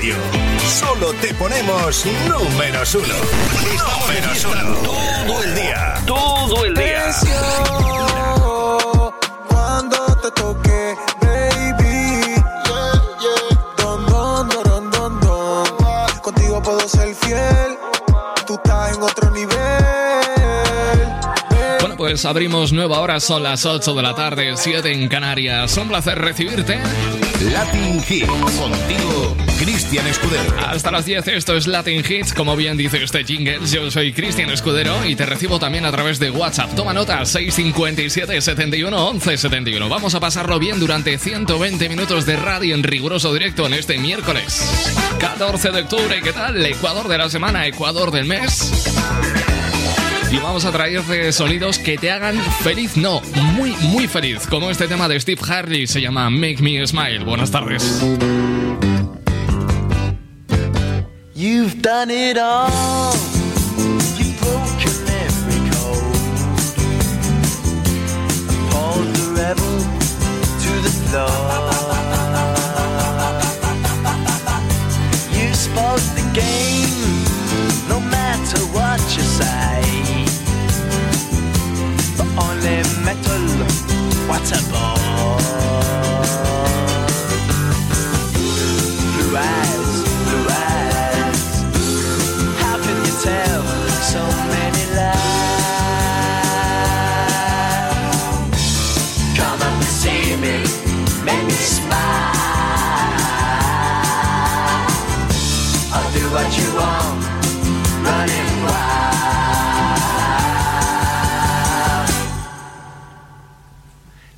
radio. Solo te ponemos números uno. Estamos uno. Todo el día. Todo el día. Pues abrimos nueva hora, son las 8 de la tarde, 7 en Canarias. Un placer recibirte. Latin Hits. Contigo, Cristian Escudero. Hasta las 10, esto es Latin Hits, como bien dice este jingle. Yo soy Cristian Escudero y te recibo también a través de WhatsApp. Toma nota, 657 71 11 71. Vamos a pasarlo bien durante 120 minutos de radio en riguroso directo en este miércoles 14 de octubre. ¿Qué tal? Ecuador de la semana, Ecuador del mes. Y vamos a traerte sonidos que te hagan feliz, no, muy, muy feliz, como este tema de Steve Harley, se llama Make Me Smile. Buenas tardes. You've done it all. You spoke the game, what a bore.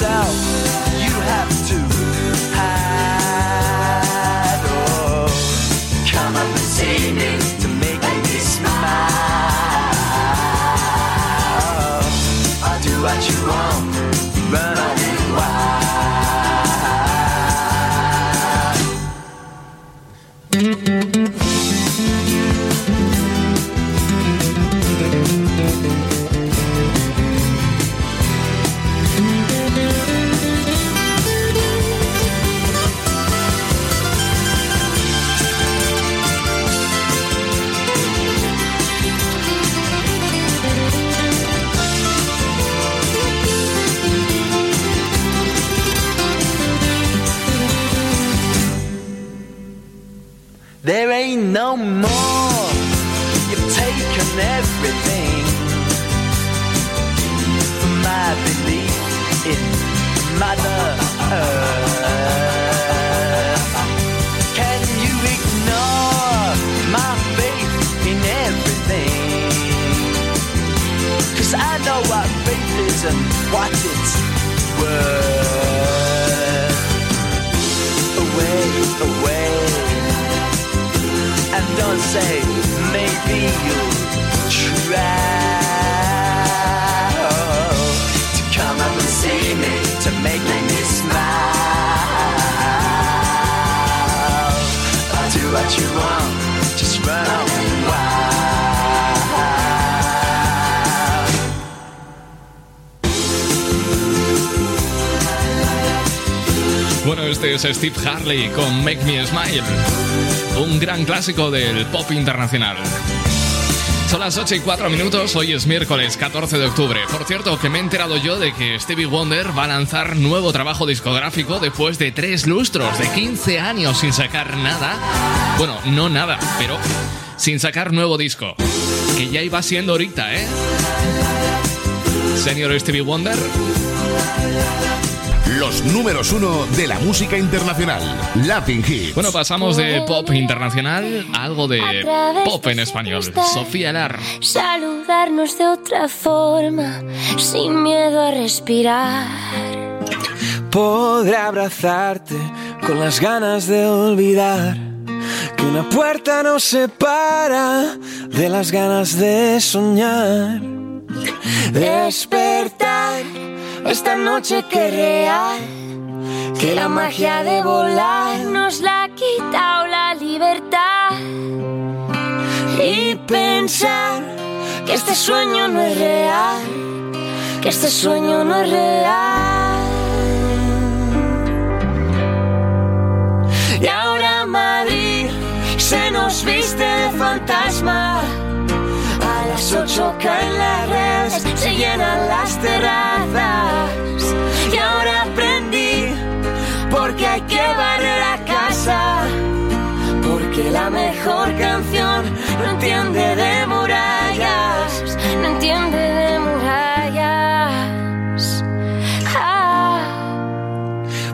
Yourself. You have to say maybe you'll try to come up and see me to make me smile. I'll do what you want, este es Steve Harley con Make Me Smile, un gran clásico del pop internacional. Son las 8 y 4 minutos, hoy es miércoles 14 de octubre. Por cierto, que me he enterado yo de que Stevie Wonder va a lanzar nuevo trabajo discográfico después de tres lustros, de 15 años sin sacar nada. Bueno, no nada, pero sin sacar nuevo disco. Que ya iba siendo ahorita, ¿eh? Señor Stevie Wonder. Los números uno de la música internacional. Latin Hits. Bueno, pasamos de pop internacional a algo de pop en español. Sofía Lar. Saludarnos de otra forma, sin miedo a respirar. Podré abrazarte con las ganas de olvidar que una puerta nos separa de las ganas de soñar. Despertar esta noche que real, que la magia de volar Nos la ha quitado la libertad. y pensar que este sueño no es real, que este sueño no es real. Y ahora Madrid se nos viste de fantasma. A las ocho caen las redes, se llenan las terrazas. Y ahora aprendí porque hay que barrer a casa. Porque la mejor canción no entiende de murallas. No entiende de murallas. Ah.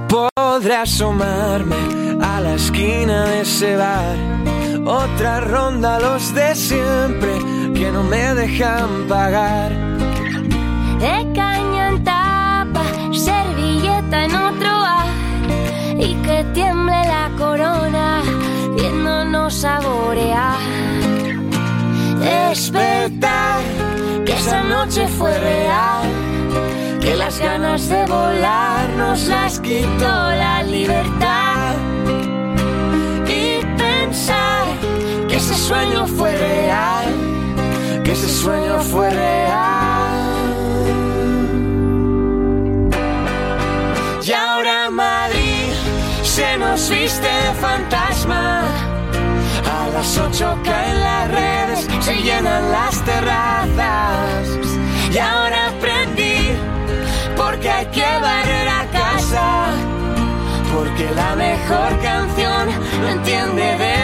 Podré asomarme a la esquina de ese bar. Otra ronda los de siempre que no me dejan pagar. De caña en tapa, servilleta en otro bar y que tiemble la corona viéndonos saborear. Despertar que esa noche fue real. Que las ganas de volar nos las quitó la libertad. Sueño fue real. Que ese sueño fue real. Y ahora Madrid se nos viste de fantasma. A las ocho caen las redes, se llenan las terrazas. Y ahora aprendí, porque hay que barrer a casa. Porque la mejor canción no entiende de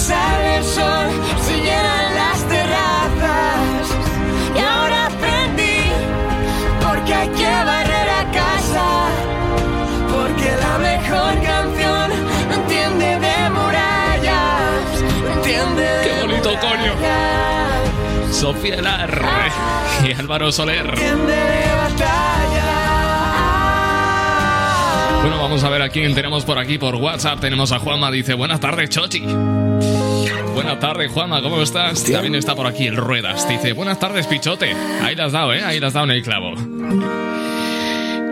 sale el sol, se llenan las terrazas. Y ahora aprendí, porque hay que barrer a casa. Porque la mejor canción no entiende de murallas. No entiende de Qué bonito, coño. Sofía Lar y Álvaro Soler. Entiende de batalla. Bueno, vamos a ver a quién tenemos por aquí por WhatsApp. Tenemos a Juanma, dice, buenas tardes, Chochi. Buenas tardes, Juanma, ¿cómo estás? También está por aquí el Ruedas. Dice, buenas tardes, Pichote. Ahí las has dado, ¿eh? Ahí las has dado en el clavo.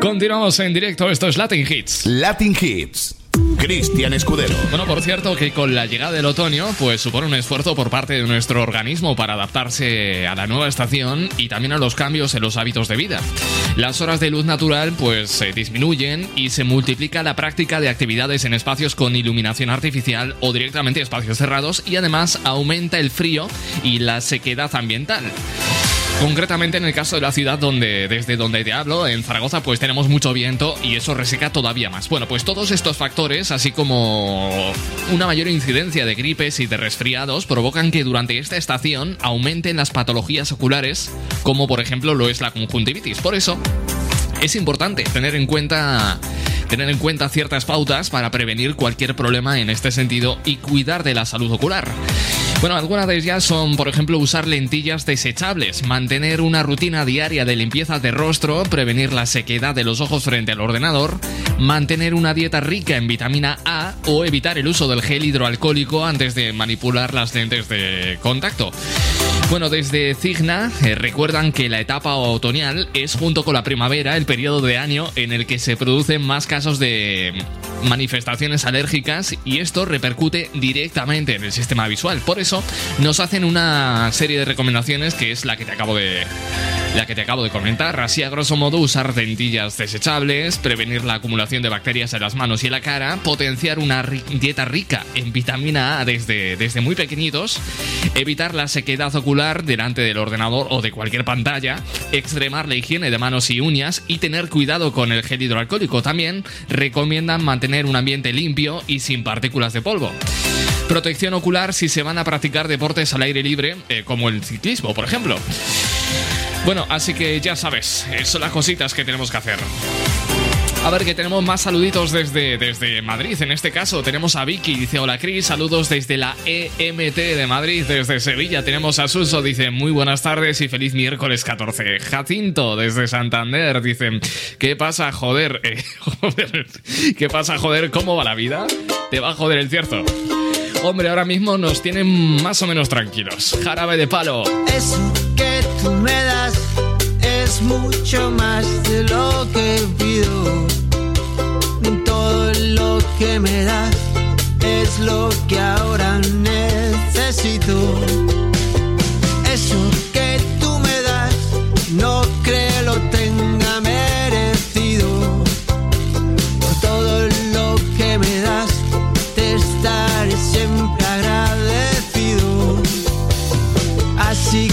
Continuamos en directo, esto es Latin Hits. Latin Hits. Cristian Escudero. Bueno, por cierto, que con la llegada del otoño, pues supone un esfuerzo por parte de nuestro organismo para adaptarse a la nueva estación y también a los cambios en los hábitos de vida. Las horas de luz natural, pues se disminuyen y se multiplica la práctica de actividades en espacios con iluminación artificial o directamente espacios cerrados y además aumenta el frío y la sequedad ambiental. Concretamente en el caso de la ciudad donde, desde donde te hablo, en Zaragoza, pues tenemos mucho viento y eso reseca todavía más. Bueno, pues todos estos factores, así como una mayor incidencia de gripes y de resfriados, provocan que durante esta estación aumenten las patologías oculares, como por ejemplo lo es la conjuntivitis. Por eso, es importante tener en cuenta tener en cuenta ciertas pautas para prevenir cualquier problema en este sentido y cuidar de la salud ocular. Bueno, algunas de ellas son, por ejemplo, usar lentillas desechables, mantener una rutina diaria de limpieza de rostro, prevenir la sequedad de los ojos frente al ordenador, mantener una dieta rica en vitamina A o evitar el uso del gel hidroalcohólico antes de manipular las lentes de contacto. Bueno, desde Cigna eh, recuerdan que la etapa otoñal es junto con la primavera el periodo de año en el que se producen más casos de manifestaciones alérgicas y esto repercute directamente en el sistema visual. Por eso nos hacen una serie de recomendaciones que es la que te acabo de la que te acabo de comentar. Así a grosso modo usar lentillas desechables, prevenir la acumulación de bacterias en las manos y en la cara, potenciar una dieta rica en vitamina A desde, desde muy pequeñitos, evitar la sequedad ocular delante del ordenador o de cualquier pantalla, extremar la higiene de manos y uñas y tener cuidado con el gel hidroalcohólico. También recomiendan mantener un ambiente limpio y sin partículas de polvo. Protección ocular si se van a practicar deportes al aire libre, eh, como el ciclismo, por ejemplo. Bueno, así que ya sabes, eh, son las cositas que tenemos que hacer. A ver, que tenemos más saluditos desde, desde Madrid. En este caso, tenemos a Vicky, dice: Hola Cris, saludos desde la EMT de Madrid, desde Sevilla. Tenemos a Suso, dice: Muy buenas tardes y feliz miércoles 14. Jacinto, desde Santander, dice: ¿Qué pasa, joder? Eh, joder? ¿Qué pasa, joder? ¿Cómo va la vida? Te va a joder el cierto. Hombre, ahora mismo nos tienen más o menos tranquilos. Jarabe de palo. Eso que tú me das es mucho más de lo que pido lo que me das es lo que ahora necesito. Eso que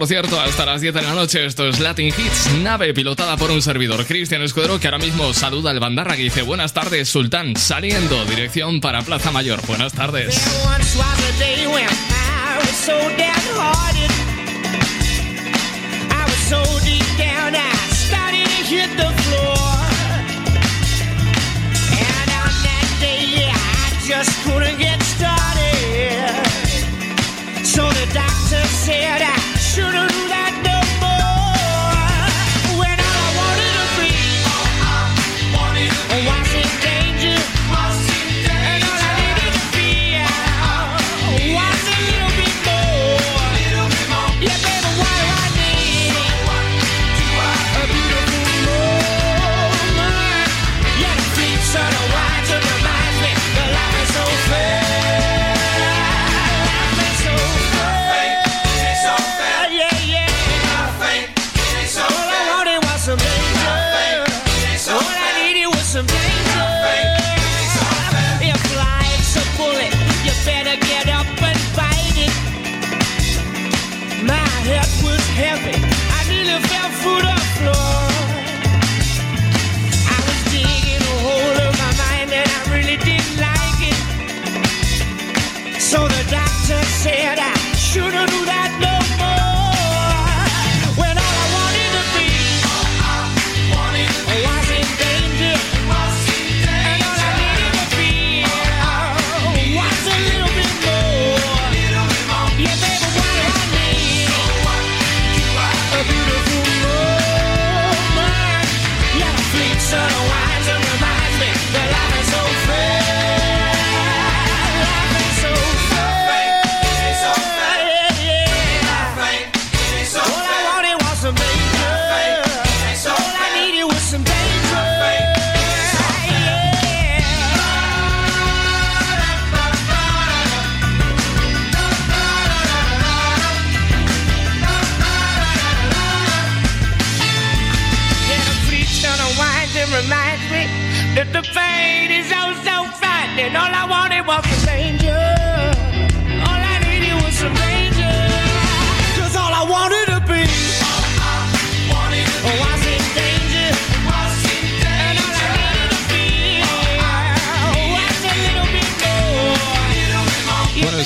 por cierto, hasta las 10 de la noche. Esto es Latin Hits, nave pilotada por un servidor, Cristian Escudero, que ahora mismo saluda al Bandarra que dice Buenas tardes, Sultán, saliendo, dirección para Plaza Mayor. Buenas tardes. So the doctor said I shouldn't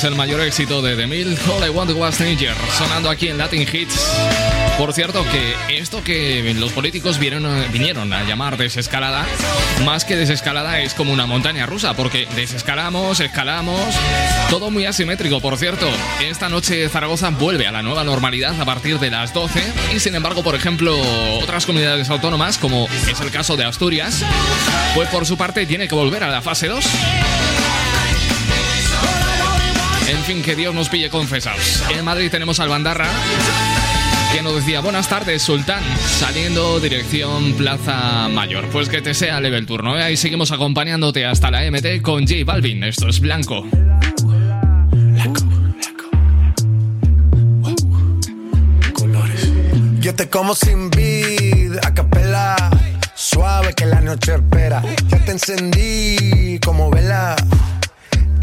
el mayor éxito de The Mill, All I Want Was Danger, sonando aquí en Latin Hits. Por cierto, que esto que los políticos vieron, vinieron a llamar desescalada, más que desescalada es como una montaña rusa, porque desescalamos, escalamos, todo muy asimétrico. Por cierto, esta noche Zaragoza vuelve a la nueva normalidad a partir de las 12 y sin embargo, por ejemplo, otras comunidades autónomas, como es el caso de Asturias, pues por su parte tiene que volver a la fase 2. Fin, que Dios nos pille confesados. En Madrid tenemos al Bandarra, que nos decía, buenas tardes, Sultán, saliendo dirección Plaza Mayor. Pues que te sea leve el turno, ¿eh? Ahí seguimos acompañándote hasta la MT con J Balvin. Esto es Blanco. Yo te como sin vid, a capela. Suave que la noche espera. Ya te encendí como vela.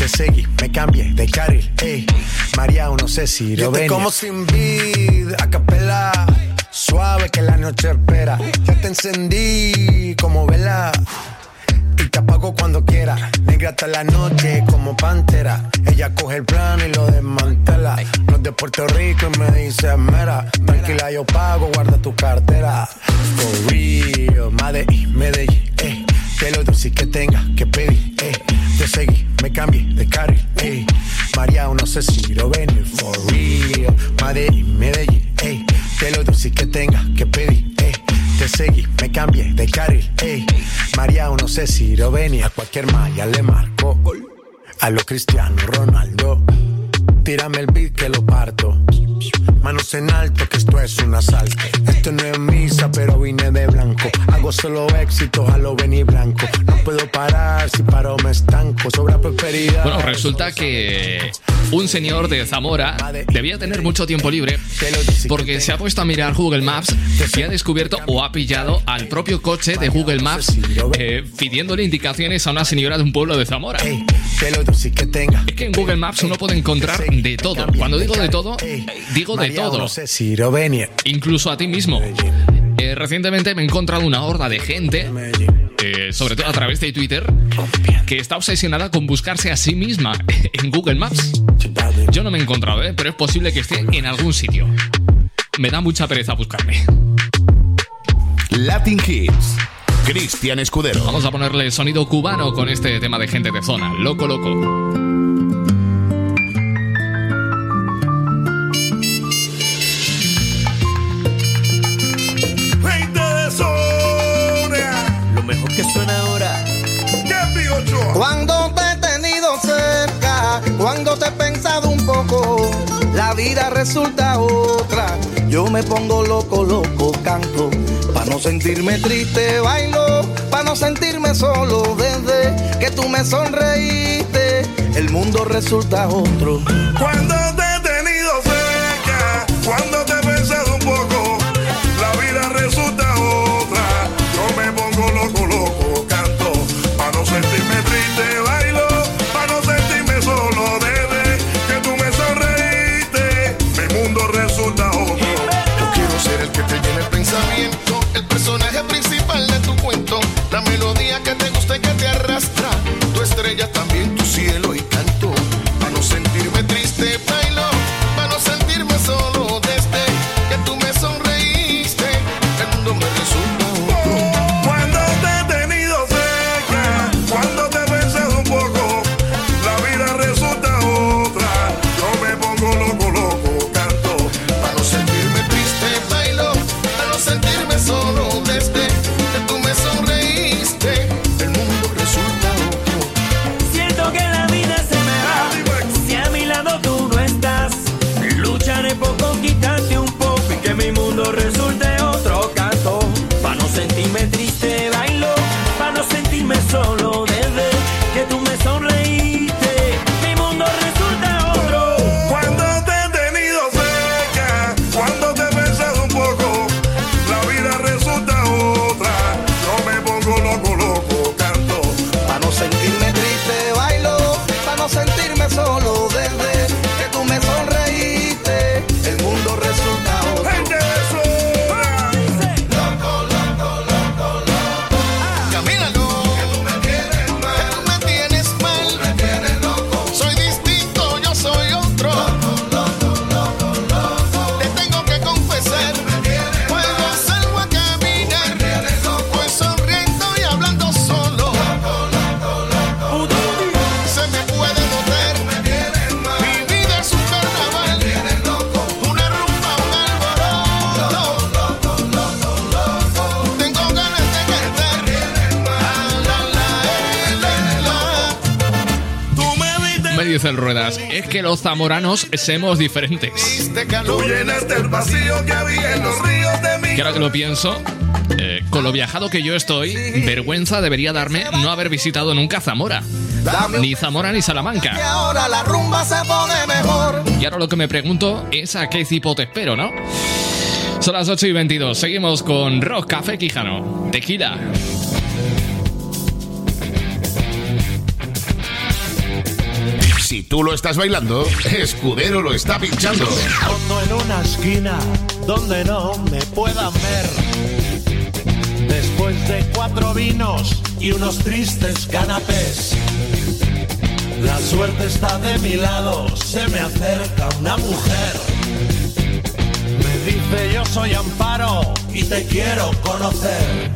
Te seguí, me cambié de carril, eh. María, no sé si lo venir. como sin vid, a capela. Suave que la noche espera. Ya te encendí como vela. Y te apago cuando quiera. Negra hasta la noche como pantera. Ella coge el plano y lo desmantela. No es de Puerto Rico y me dice mera. Tranquila, yo pago, guarda tu cartera. For real, Medellín, Medellín, eh. Que lo dulce que tenga que pedir, eh. Te seguí, me cambié de carril, eh. María, no sé si lo venir. For real, Medellín, Medellín, eh. Que lo dulce que tenga que pedir, eh. Te seguí, me cambié de carril, ey. María, no sé si lo. A cualquier malla le marco. A lo Cristiano Ronaldo. Tírame el beat que lo parto. Manos en alto, que esto es un asalto. Esto no es misa, pero vine de blanco. Hago solo éxito, a lo venir blanco. No puedo parar, si paro me estanco. Sobra prosperidad. Bueno, resulta que un señor de Zamora debía tener mucho tiempo libre porque se ha puesto a mirar Google Maps y ha descubierto o ha pillado al propio coche de Google Maps eh, pidiéndole indicaciones a una señora de un pueblo de Zamora. Es que en Google Maps uno puede encontrar de todo. Cuando digo de todo, digo de Todo. Incluso a ti mismo. Eh, recientemente me he encontrado una horda de gente, eh, sobre todo a través de Twitter, que está obsesionada con buscarse a sí misma en Google Maps. Yo no me he encontrado, ¿eh? pero es posible que esté en algún sitio. Me da mucha pereza buscarme. Latin Hits. Cristian Escudero. Vamos a ponerle sonido cubano con este tema de gente de zona. Loco, loco. Lo que suena ahora. Cuando te he tenido cerca, cuando te he pensado un poco, la vida resulta otra. Yo me pongo loco, loco, canto. Para no sentirme triste, bailo. Para no sentirme solo, desde que tú me sonreíste, el mundo resulta otro. Cuando te he tenido cerca, cuando que los zamoranos somos diferentes. Tú llenaste el vacío que había en los ríos de mi Que ahora que lo pienso, eh, con lo viajado que yo estoy, vergüenza debería darme no haber visitado nunca Zamora. Ni Zamora ni Salamanca. Y ahora la rumba se pone mejor. Y ahora lo que me pregunto es a qué tipo te espero, ¿no? Son las 8 y 22. Seguimos con Rock Café Quijano. Tequila. Tú lo estás bailando, Escudero lo está pinchando. Fondo en una esquina donde no me puedan ver. Después de cuatro vinos y unos tristes canapés. La suerte está de mi lado, se me acerca una mujer. Me dice yo soy Amparo y te quiero conocer.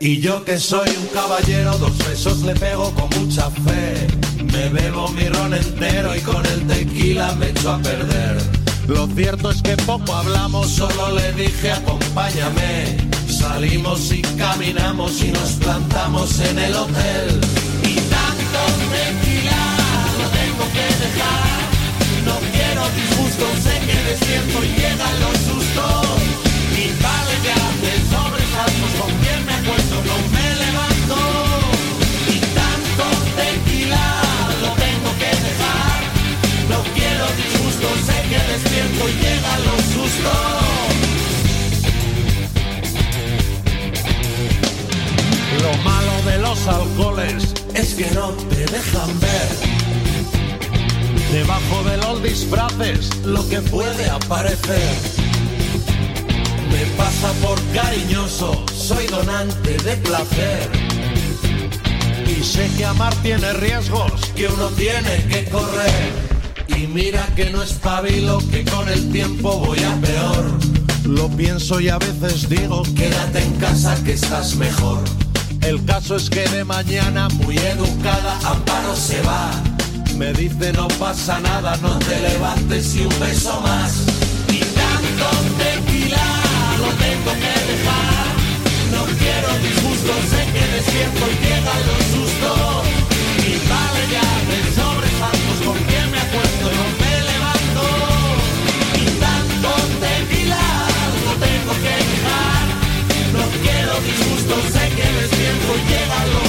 Y yo que soy un caballero, dos besos le pego con mucha fe. Me bebo mi ron entero y con el tequila me echo a perder. Lo cierto es que poco hablamos, solo le dije acompáñame. Salimos y caminamos y nos plantamos en el hotel. Y tanto tequila lo tengo que dejar. No quiero disgustos, sé que despierto y llegan los sustos. Y vale ya llegan los sustos. Lo malo de los alcoholes es que no te dejan ver. Debajo de los disfraces lo que puede aparecer. Me pasa por cariñoso, soy donante de placer. Y sé que amar tiene riesgos que uno tiene que correr. Y mira que no espabilo, que con el tiempo voy a peor. Lo pienso y a veces digo, quédate en casa que estás mejor. El caso es que de mañana, muy educada, Amparo se va. Me dice no pasa nada, no te levantes y un beso más. Y tanto tequila lo tengo que dejar. No quiero disgustos, sé que despierto y llegan los sustos. Disgustos, sé que despierto y llegan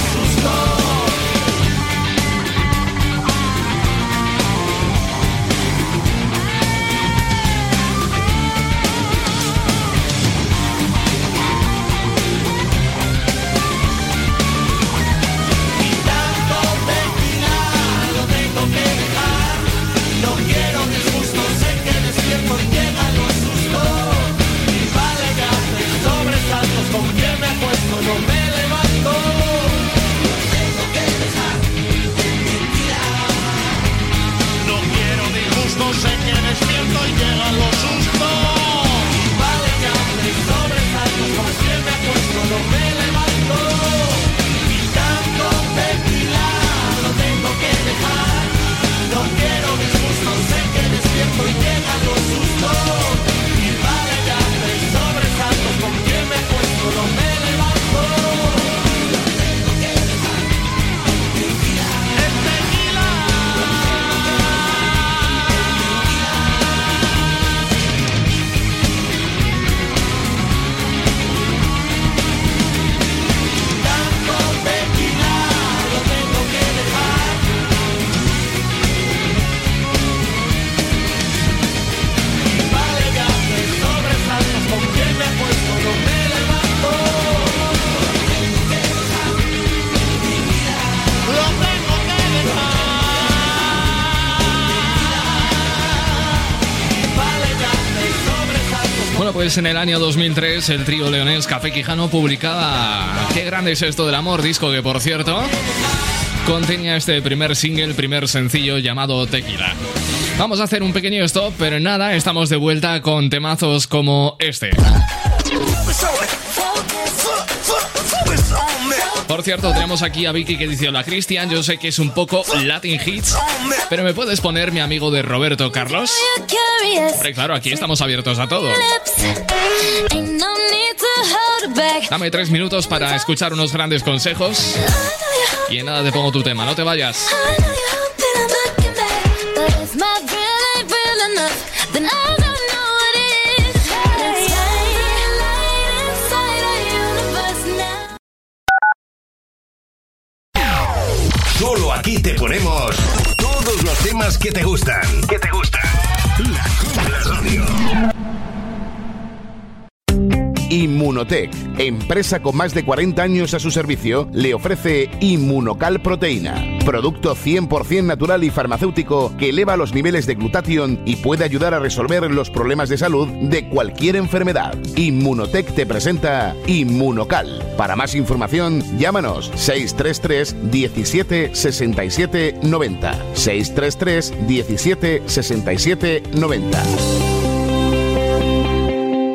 pues en el año 2003 el trío leonés Café Quijano publicaba Qué grande es esto del amor, disco que por cierto contenía este primer single, primer sencillo llamado Tequila. Vamos a hacer un pequeño stop, pero nada, estamos de vuelta con temazos como este. Por cierto, tenemos aquí a Vicky que dice Hola Cristian, yo sé que es un poco Latin Hits, pero ¿me puedes poner mi amigo de Roberto Carlos? Hombre, claro, aquí estamos abiertos a todo. Dame tres minutos para escuchar unos grandes consejos y en nada te pongo tu tema, no te vayas. Solo aquí te ponemos todos los temas. Que te gustan. Inmunotech, empresa con más de 40 años a su servicio, le ofrece Inmunocal Proteína, producto 100% natural y farmacéutico que eleva los niveles de glutatión y puede ayudar a resolver los problemas de salud de cualquier enfermedad. Inmunotech te presenta Inmunocal. Para más información, llámanos 633 17 67 90. 633 17 67 90.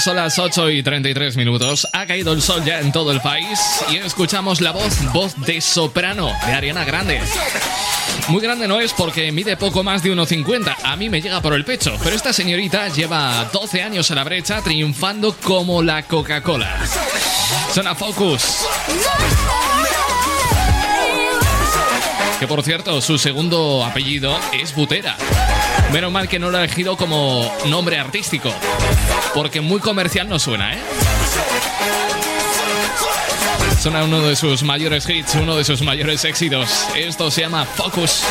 son las 8 y 33 minutos. Ha caído el sol ya en todo el país y escuchamos la voz, voz de soprano de Ariana Grande. Muy grande no es porque mide poco más de 1,50. A mí me llega por el pecho. Pero esta señorita lleva 12 años a la brecha triunfando como la Coca-Cola. Suena Focus. Que por cierto, su segundo apellido es Butera. Menos mal que no lo ha elegido como nombre artístico. Porque muy comercial no suena, ¿eh? Suena uno de sus mayores hits, uno de sus mayores éxitos. Esto se llama Focus.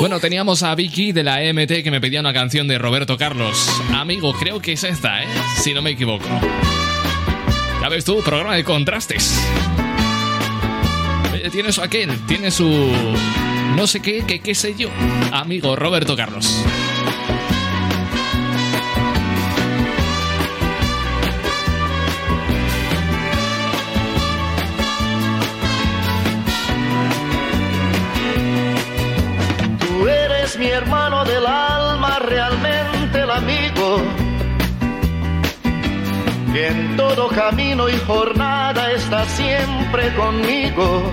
Bueno, teníamos a Vicky de la EMT que me pedía una canción de Roberto Carlos. Amigo, creo que es esta, ¿eh? Si no me equivoco. Ya ves tú, programa de contrastes. Eh, Tiene su aquel, tiene su... No sé qué, que qué sé yo. Amigo Roberto Carlos. Tú eres mi hermano del alma, realmente el amigo. Que en todo camino y jornada está siempre conmigo.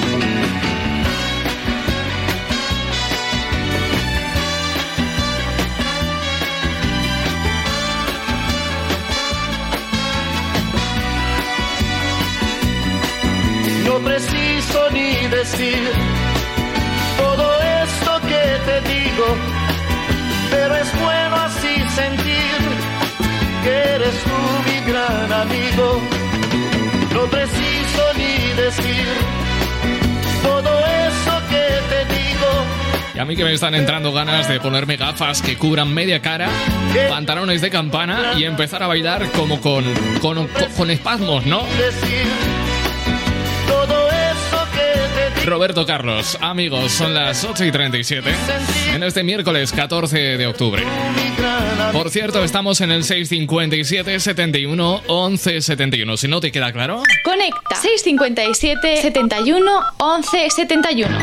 No preciso ni decir todo esto que te digo, pero es bueno así sentir que eres tú mi gran amigo. No preciso ni decir todo eso que te digo. Y a mí que me están entrando ganas de ponerme gafas que cubran media cara, pantalones de campana y empezar a bailar como con, con, con espasmos, ¿no? Roberto Carlos, amigos, son las 8 y 37 en este miércoles 14 de octubre. Por cierto, estamos en el 657 71 11 71. Si no te queda claro, Conecta 657 71 11 71.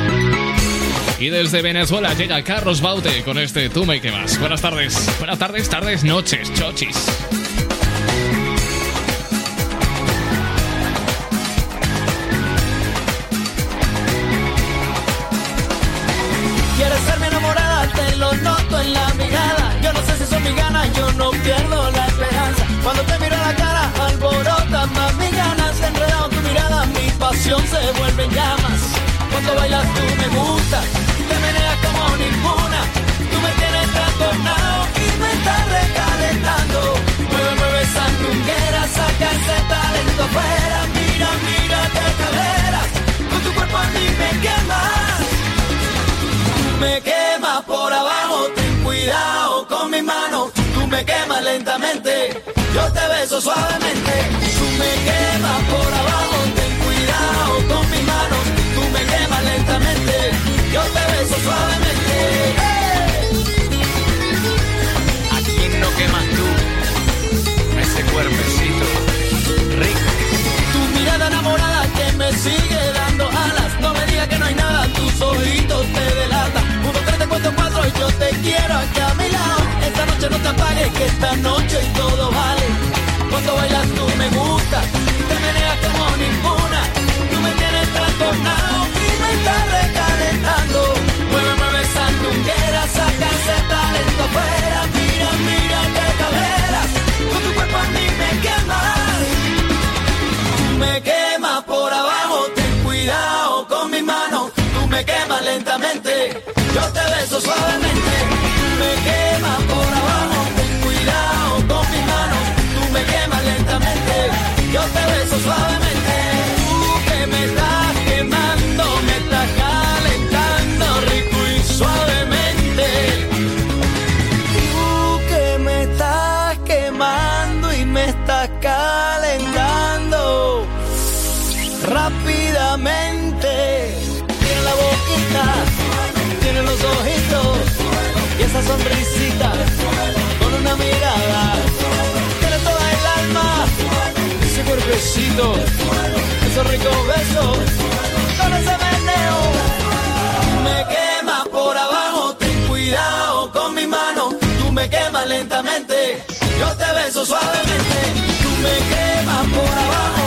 Y desde Venezuela llega Carlos Baute con este Tú me quemas. Buenas tardes. Buenas tardes, tardes, noches, chochis. Yo no pierdo la esperanza. Cuando te miro a la cara, alborota más mis ganas. Enredado en tu mirada, mi pasión se vuelve en llamas. Cuando bailas tú me gusta, te meneas como ninguna. Tú me tienes trastornado y me estás recalentando. Mueve, mueve esa truquera, saca ese talento afuera. Mira, mira qué cadera, con tu cuerpo a mí me quemas. Me quemas por abajo, cuidado con mi mano. Tú me quemas lentamente, yo te beso suavemente. Tú me quemas por abajo, ten cuidado con mi mano. Tú me quemas lentamente, yo te beso suavemente. ¿A quién no quemas tú? Ese cuerpecito rico. Tu mirada enamorada que me sigue quiero aquí a mi lado. Esta noche no te apagues, que esta noche todo vale. Cuando bailas tú me gusta, te meneas como ninguna. Tú me tienes trastornado y me estás recalentando. Mueve, mueve esa truquera, saca ese talento afuera. Mira, mira qué caderas, con tu cuerpo a mí me quemas. Me quemas por abajo, ten cuidado me quemas lentamente, yo te beso suavemente. Me quemas con una mirada. Tiene toda el alma, ese cuerpecito, esos ricos besos, con ese meneo. Me quema por abajo, ten cuidado con mi mano. Tú me quemas lentamente, yo te beso suavemente. Tú me quemas por abajo,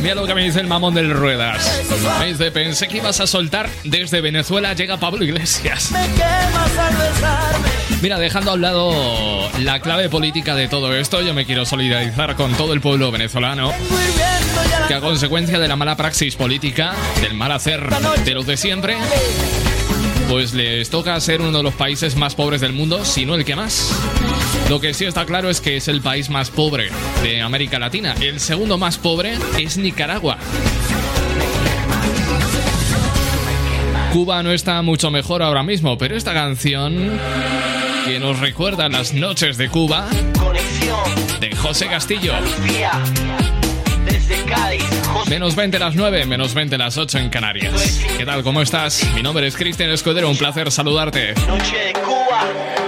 Mira lo que me dice el mamón del Ruedas. Me dice, pensé que ibas a soltar desde Venezuela llega Pablo Iglesias. Mira, dejando a un lado la clave política de todo esto, yo me quiero solidarizar con todo el pueblo venezolano que a consecuencia de la mala praxis política, del mal hacer de los de siempre, pues les toca ser uno de los países más pobres del mundo, si no el que más. Lo que sí está claro es que es el país más pobre de América Latina. El segundo más pobre es Nicaragua. Cuba no está mucho mejor ahora mismo, pero esta canción que nos recuerda las noches de Cuba de José Castillo. Desde Cádiz, Menos 20 las 9, menos 20 las 8 en Canarias. ¿Qué tal? ¿Cómo estás? Mi nombre es Cristian Escudero, un placer saludarte. noche de Cuba.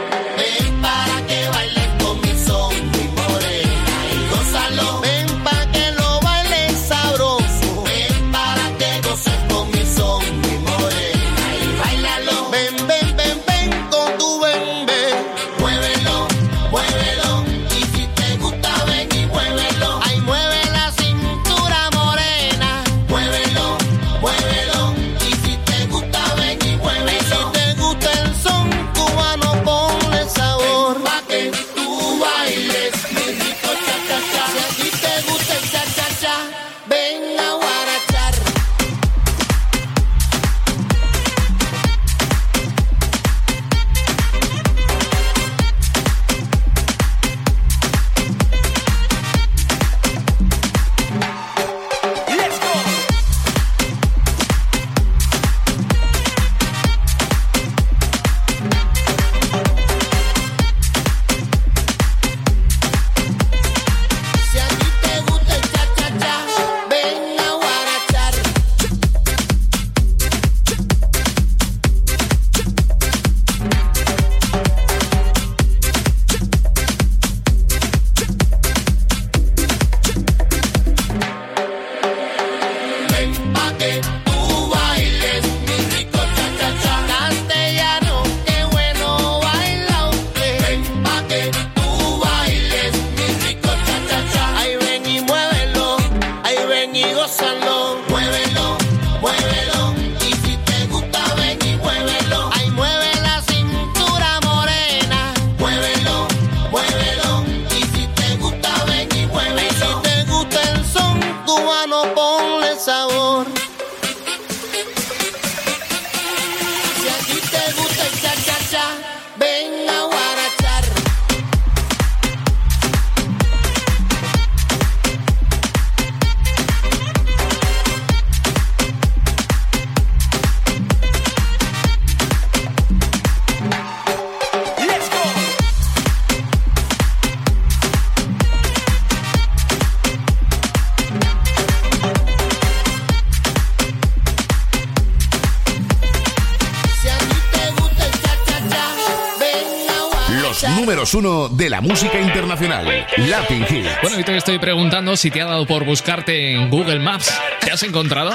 Números uno de la música internacional, Latin Hits. Bueno, y te estoy preguntando si te ha dado por buscarte en Google Maps. ¿Te has encontrado?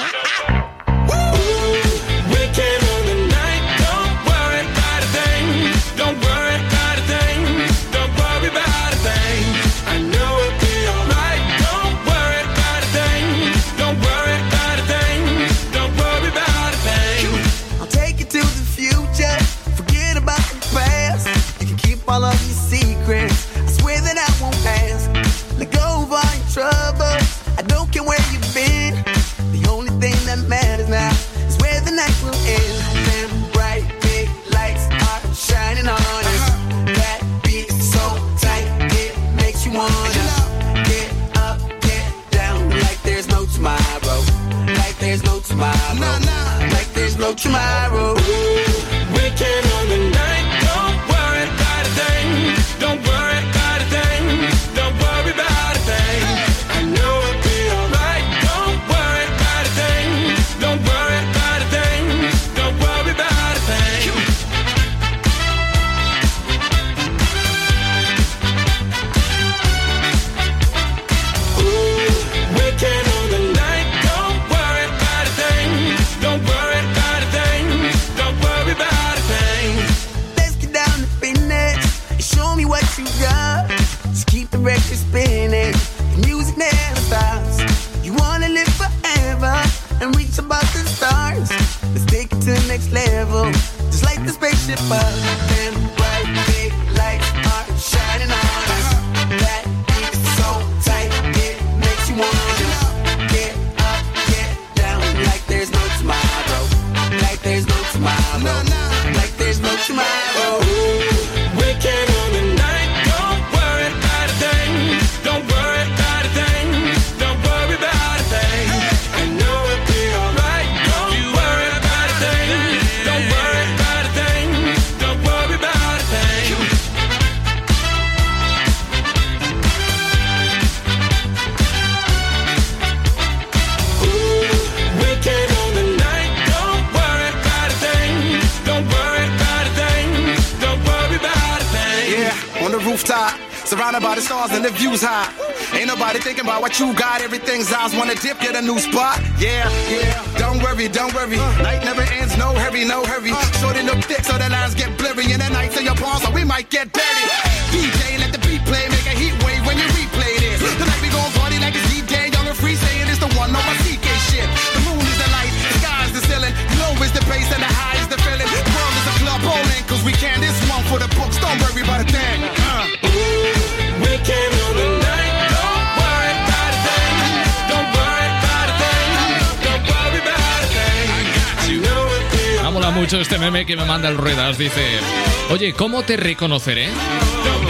¿Cómo te reconoceré?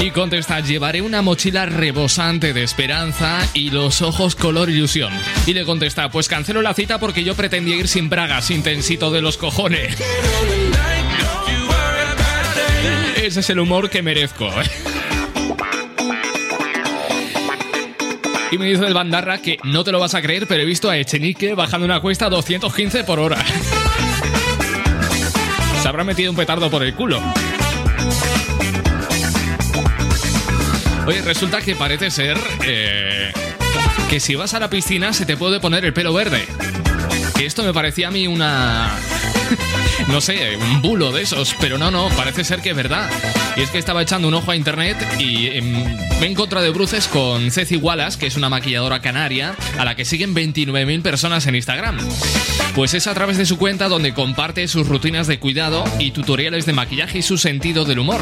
Y contesta, llevaré una mochila rebosante de esperanza y los ojos color ilusión. Y le contesta, pues cancelo la cita porque yo pretendía ir sin bragas, intensito de los cojones. Ese es el humor que merezco. Y me dice el bandarra que no te lo vas a creer, pero he visto a Echenique bajando una cuesta a 215 por hora. Se habrá metido un petardo por el culo. Oye, resulta que parece ser eh, que si vas a la piscina se te puede poner el pelo verde. Esto me parecía a mí una... no sé, un bulo de esos, pero no, no, parece ser que es verdad. Y es que estaba echando un ojo a internet y em, me he encontrado de bruces con Ceci Wallace, que es una maquilladora canaria, a la que siguen 29.000 personas en Instagram. Pues es a través de su cuenta donde comparte sus rutinas de cuidado y tutoriales de maquillaje y su sentido del humor.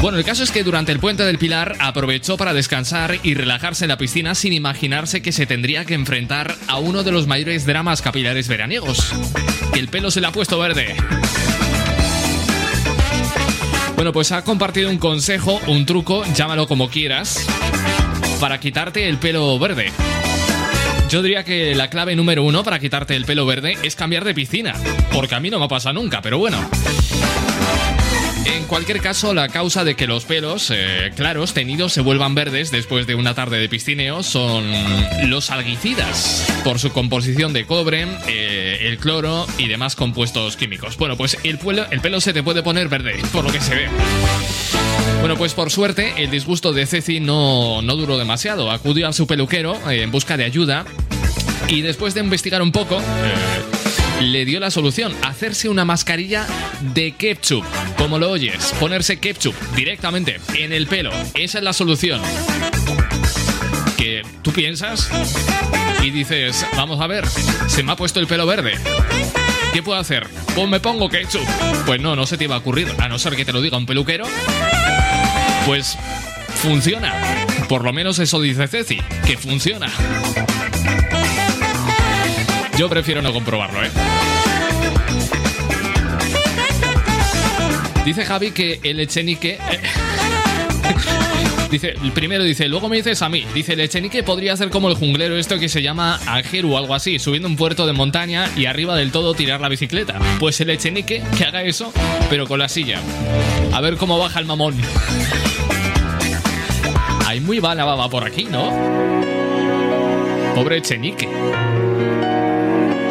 Bueno, el caso es que durante el puente del Pilar aprovechó para descansar y relajarse en la piscina sin imaginarse que se tendría que enfrentar a uno de los mayores dramas capilares veraniegos. Que el pelo se le ha puesto verde. Bueno, pues ha compartido un consejo, un truco, llámalo como quieras, para quitarte el pelo verde. Yo diría que la clave número uno para quitarte el pelo verde es cambiar de piscina, porque a mí no me pasa nunca, pero bueno. En cualquier caso, la causa de que los pelos eh, claros tenidos se vuelvan verdes después de una tarde de piscineo son los algicidas, por su composición de cobre, eh, el cloro y demás compuestos químicos. Bueno, pues el, puelo- el pelo se te puede poner verde, por lo que se ve. Bueno, pues por suerte el disgusto de Ceci no, no duró demasiado. Acudió a su peluquero eh, en busca de ayuda y después de investigar un poco, eh, le dio la solución, hacerse una mascarilla de ketchup. Como lo oyes, ponerse ketchup directamente en el pelo. Esa es la solución. Tú piensas y dices, vamos a ver, se me ha puesto el pelo verde. ¿Qué puedo hacer? Pues me pongo ketchup. Pues no, no se te iba a ocurrir, a no ser que te lo diga un peluquero. Pues funciona. Por lo menos eso dice Ceci, que funciona. Yo prefiero no comprobarlo, ¿eh? Dice Javi que el Echenique... eh, Dice, el primero dice, luego me dices a mí. Dice, el Echenique podría ser como el junglero esto que se llama Ajeru o algo así, subiendo un puerto de montaña y arriba del todo tirar la bicicleta. Pues el Echenique que haga eso, pero con la silla. A ver cómo baja el mamón. Hay muy mala baba por aquí, ¿no? Pobre Echenique.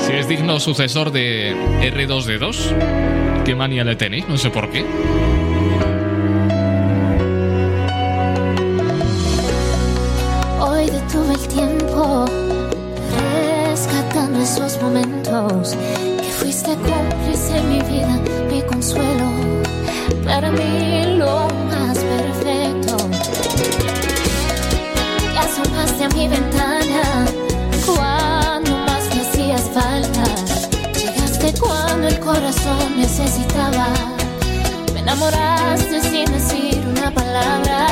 Si es digno sucesor de R2D2, ¿qué manía le tenéis? No sé por qué. Fuiste cómplice en mi vida, mi consuelo, para mí lo más perfecto. Asomaste a mi ventana cuando más me hacías falta. Llegaste cuando el corazón necesitaba. Me enamoraste sin decir una palabra.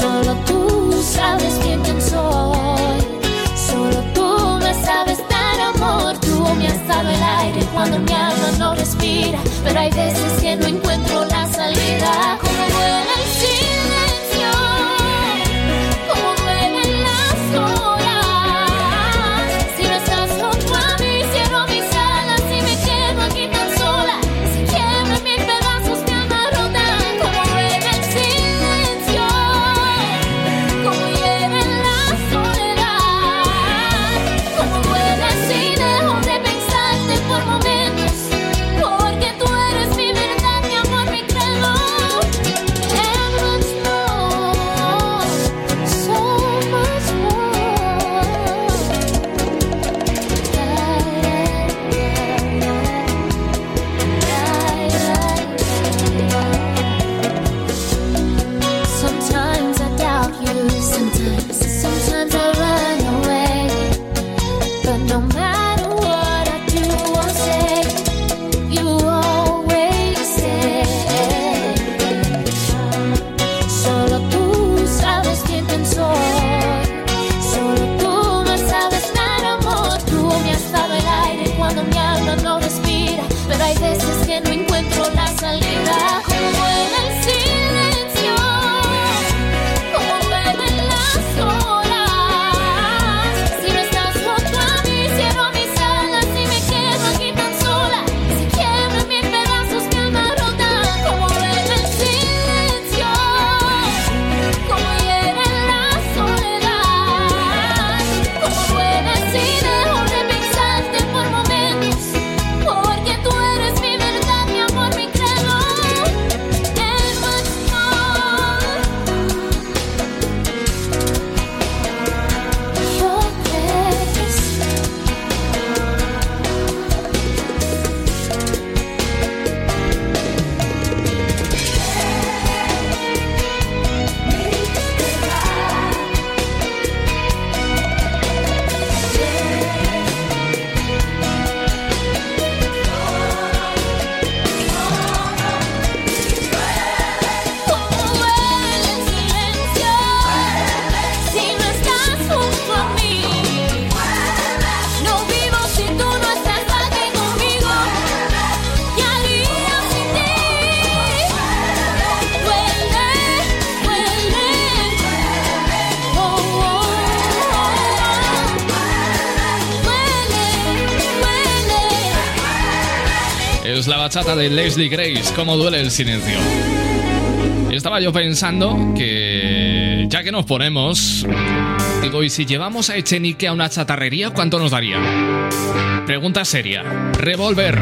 Solo tú sabes quién soy. El aire cuando mi alma no respira. Pero hay veces que no encuentro la salida. Bachata de Leslie Grace, cómo duele el silencio. Estaba yo pensando que ya que nos ponemos, digo, ¿y si llevamos a Echenique a una chatarrería, cuánto nos daría? Pregunta seria. Revolver.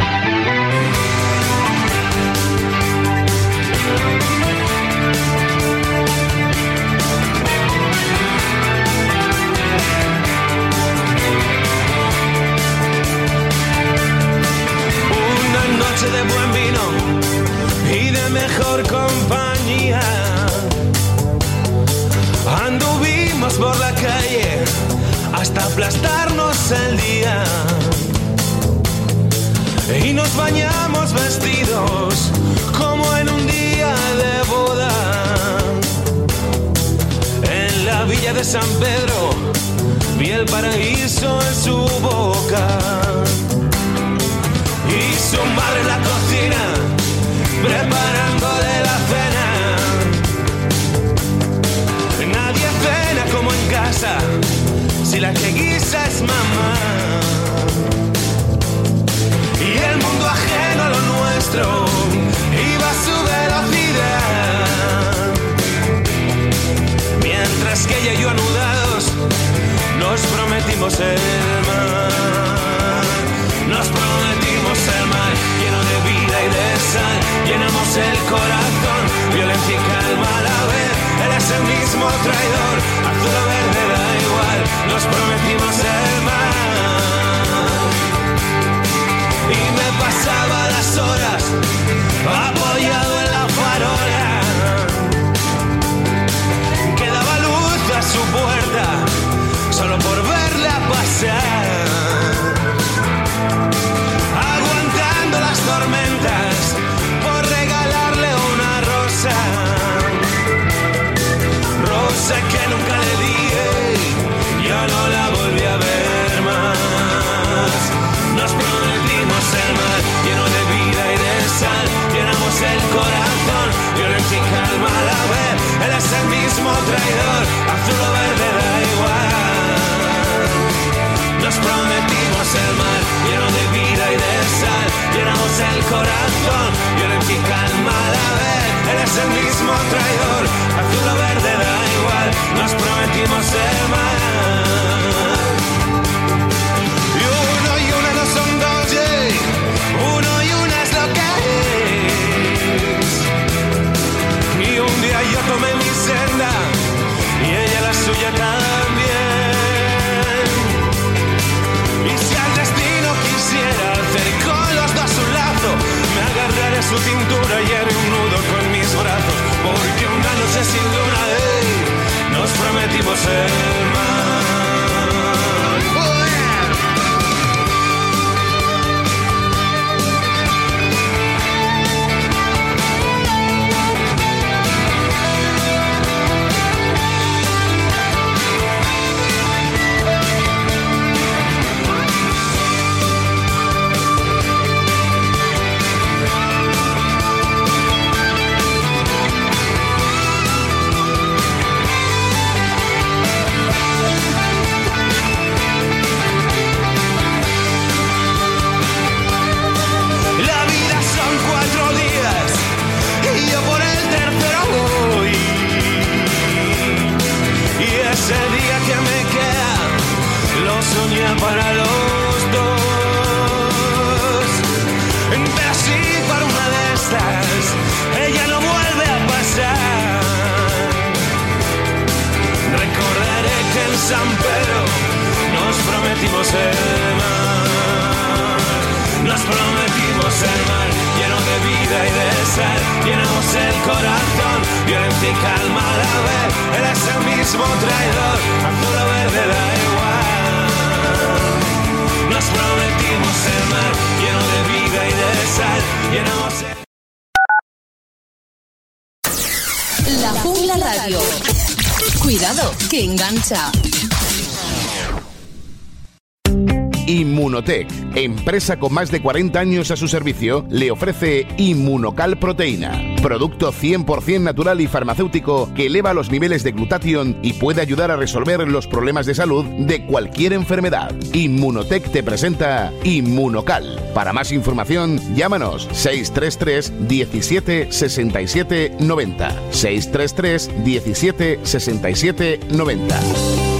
Hasta aplastarnos el día. Y nos bañamos vestidos como en un día de boda. En la villa de San Pedro vi el paraíso en su boca. Y su madre en la cocina preparándole la cena. Nadie cena como en casa si la que guisa es mamá. Y el mundo ajeno a lo nuestro iba a su velocidad. Mientras que ella y yo anudados nos prometimos el mar. Nos prometimos el mar lleno de vida y de sal. Llenamos el corazón, violencia y calma a la vez. Él es el mismo traidor, azul verde da Nos prometimos el mar. Y me pasaba las horas apoyado en la farola. Que daba luz a su puerta solo por verla pasar. Mismo traidor, azul o verde da igual. Nos prometimos el mar lleno de vida y de sal. Llenamos el corazón, violencia y calma a la vez. Él es el mismo traidor, azul o verde da igual. Nos prometimos el mar. Suya también. Y si al destino quisiera hacer con los dos un lazo, me agarraré su cintura y haré un nudo con mis brazos. Porque una noche sin luna, ey, nos prometimos el Cuidado, que engancha. Inmunotech, empresa con más de 40 años a su servicio, le ofrece Inmunocal Proteína, producto 100% natural y farmacéutico que eleva los niveles de glutatión y puede ayudar a resolver los problemas de salud de cualquier enfermedad. Inmunotech te presenta Inmunocal. Para más información, llámanos 633 17 67 90. 633 17 67 90.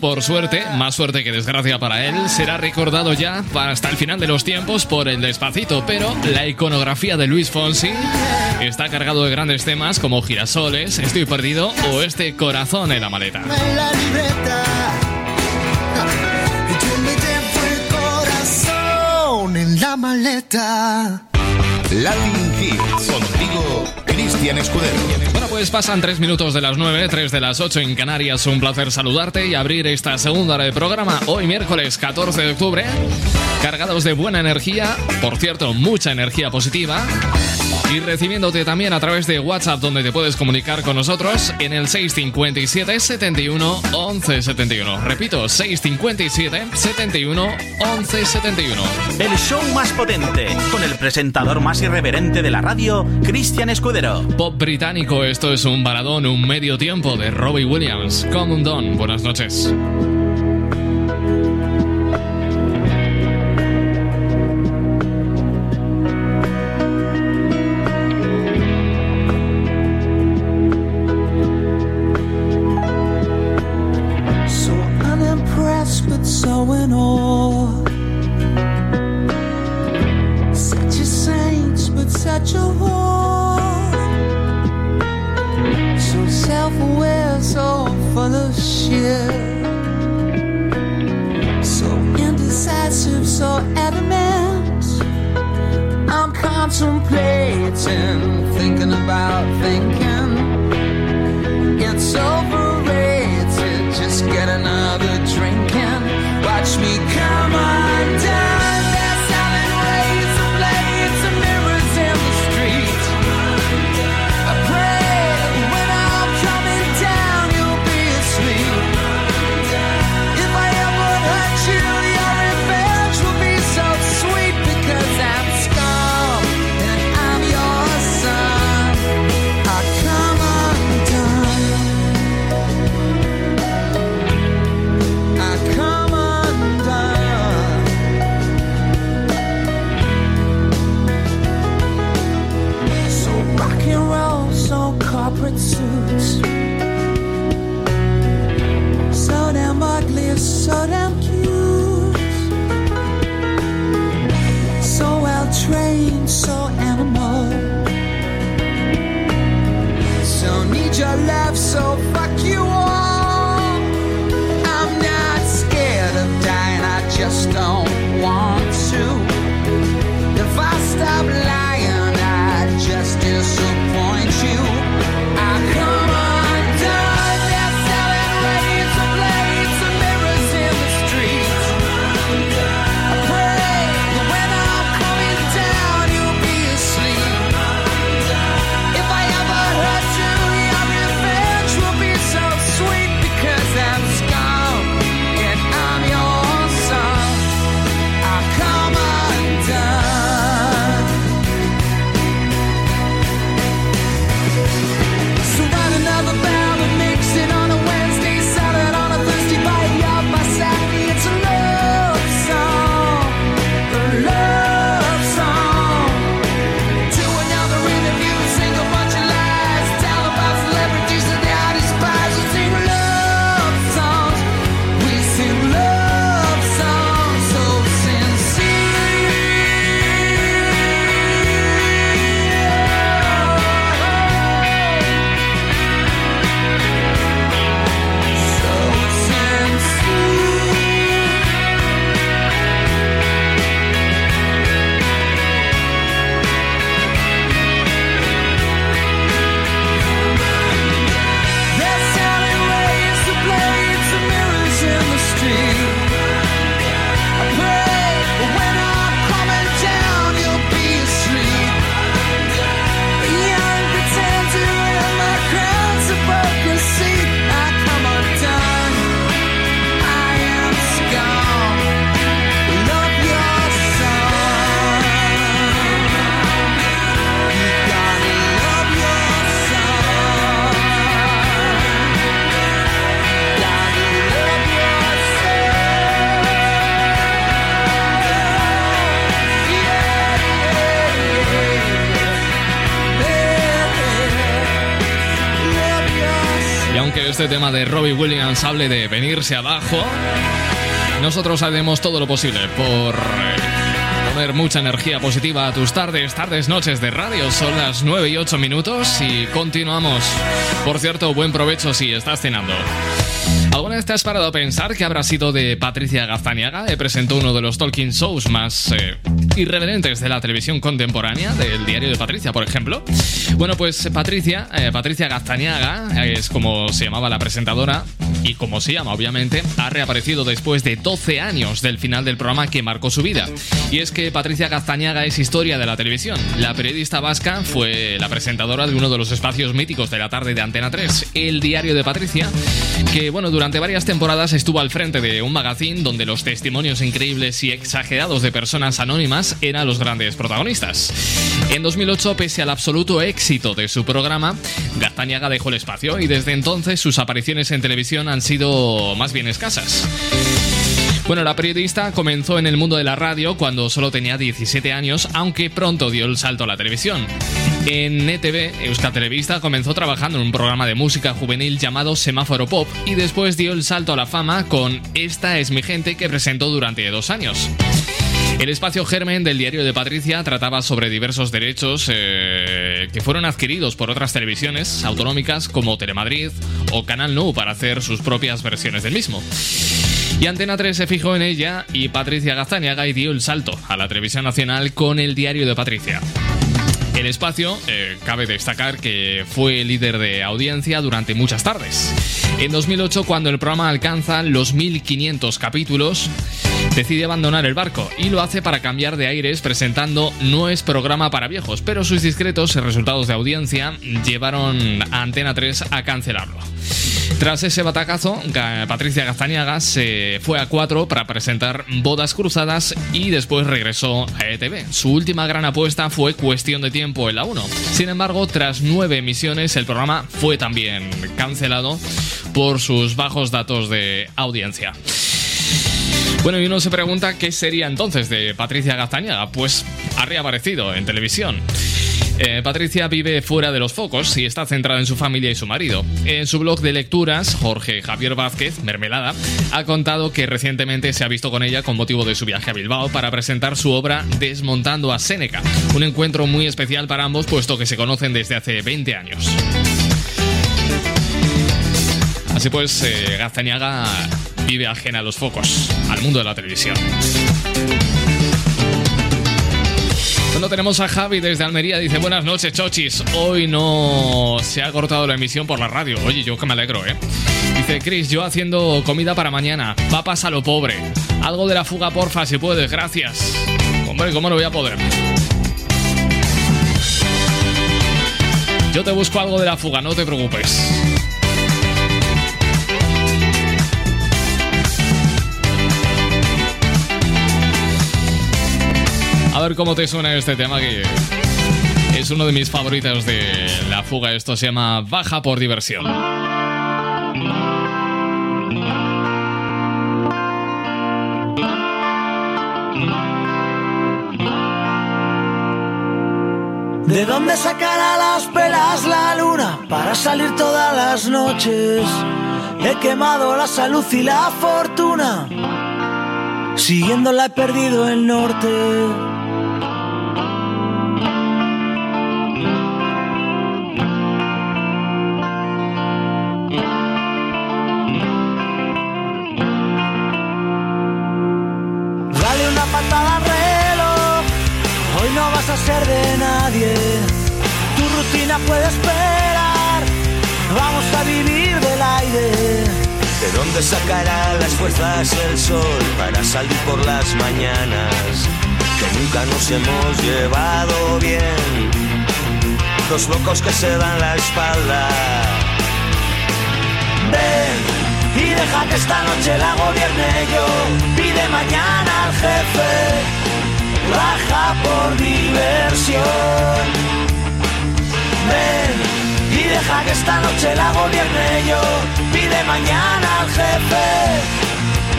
por suerte, más suerte que desgracia para él, será recordado ya hasta el final de los tiempos por el despacito, pero la iconografía de Luis Fonsi está cargado de grandes temas como Girasoles, Estoy perdido o este corazón en la maleta. La maleta. La Contigo, Cristian Escudero. Bueno, pues pasan tres minutos de las 9, 3 de las 8 en Canarias. Un placer saludarte y abrir esta segunda hora de programa hoy miércoles 14 de octubre. Cargados de buena energía, por cierto, mucha energía positiva. Y recibiéndote también a través de WhatsApp, donde te puedes comunicar con nosotros en el 657 71 11 71. Repito, 657 71 11 71. El show más potente, con el presentador más irreverente de la radio, Cristian Escudero. Pop británico, esto es un baladón, un medio tiempo de Robbie Williams. Come on, Don. Buenas noches. Such a whore. So self aware, so full of shit. So indecisive, so adamant. I'm contemplating, thinking about thinking. It's overrated. Just get another drink and watch me aunque este tema de Robbie Williams hable de venirse abajo, nosotros haremos todo lo posible por eh, poner mucha energía positiva a tus tardes, tardes, noches de radio. Son las 9 y 8 minutos y continuamos. Por cierto, buen provecho si estás cenando. ¿Alguna vez te has parado a pensar que habrá sido de Patricia Gazaniaga? Eh, presentó uno de los talking shows más eh, irreverentes de la televisión contemporánea, del diario de Patricia, por ejemplo. Bueno, pues Patricia, eh, Patricia Gazaniaga, eh, es como se llamaba la presentadora y como se llama, obviamente, ha reaparecido después de 12 años del final del programa que marcó su vida. Y es que Patricia Gazaniaga es historia de la televisión. La periodista vasca fue la presentadora de uno de los espacios míticos de la tarde de Antena 3, el diario de Patricia, que bueno, durante varias temporadas estuvo al frente de un magazine donde los testimonios increíbles y exagerados de personas anónimas eran los grandes protagonistas. En 2008, pese al absoluto éxito de su programa, Gazaniaga dejó el espacio y desde entonces sus apariciones en televisión han sido más bien escasas. Bueno, la periodista comenzó en el mundo de la radio cuando solo tenía 17 años, aunque pronto dio el salto a la televisión. En NTV, Euskatelevista comenzó trabajando en un programa de música juvenil llamado Semáforo Pop y después dio el salto a la fama con Esta es mi gente que presentó durante dos años. El espacio Germen del diario de Patricia trataba sobre diversos derechos eh, que fueron adquiridos por otras televisiones autonómicas como Telemadrid o Canal Nou para hacer sus propias versiones del mismo. Y Antena 3 se fijó en ella y Patricia Gazaniaga y dio el salto a la televisión nacional con el diario de Patricia. El espacio, eh, cabe destacar que fue líder de audiencia durante muchas tardes. En 2008, cuando el programa alcanza los 1500 capítulos, decide abandonar el barco y lo hace para cambiar de aires presentando No es programa para viejos, pero sus discretos resultados de audiencia llevaron a Antena 3 a cancelarlo. Tras ese batacazo, Patricia Gazaniaga se fue a 4 para presentar Bodas Cruzadas y después regresó a ETV. Su última gran apuesta fue Cuestión de Tiempo en la 1. Sin embargo, tras nueve emisiones, el programa fue también cancelado por sus bajos datos de audiencia. Bueno, y uno se pregunta qué sería entonces de Patricia Gazaniaga. Pues ha reaparecido en televisión. Eh, Patricia vive fuera de los focos y está centrada en su familia y su marido. En su blog de lecturas, Jorge Javier Vázquez, Mermelada, ha contado que recientemente se ha visto con ella con motivo de su viaje a Bilbao para presentar su obra Desmontando a Séneca. Un encuentro muy especial para ambos puesto que se conocen desde hace 20 años. Así pues, eh, vive ajena a los focos, al mundo de la televisión. Bueno, tenemos a Javi desde Almería. Dice, buenas noches, chochis. Hoy no se ha cortado la emisión por la radio. Oye, yo que me alegro, ¿eh? Dice, Chris, yo haciendo comida para mañana. Papas a lo pobre. Algo de la fuga, porfa, si puedes. Gracias. Hombre, ¿cómo no voy a poder? Yo te busco algo de la fuga, no te preocupes. A ver cómo te suena este tema que es uno de mis favoritos de la fuga. Esto se llama Baja por diversión. ¿De dónde sacará las pelas la luna para salir todas las noches? He quemado la salud y la fortuna, siguiéndola he perdido el norte. A ser de nadie. Tu rutina puede esperar, vamos a vivir del aire. ¿De dónde sacará las fuerzas el sol para salir por las mañanas? Que nunca nos hemos llevado bien. Dos locos que se dan la espalda. Ven y deja que esta noche la gobierne yo. Pide mañana al jefe, baja por diversión. Ven y deja que esta noche la gobierne yo. Pide mañana al jefe,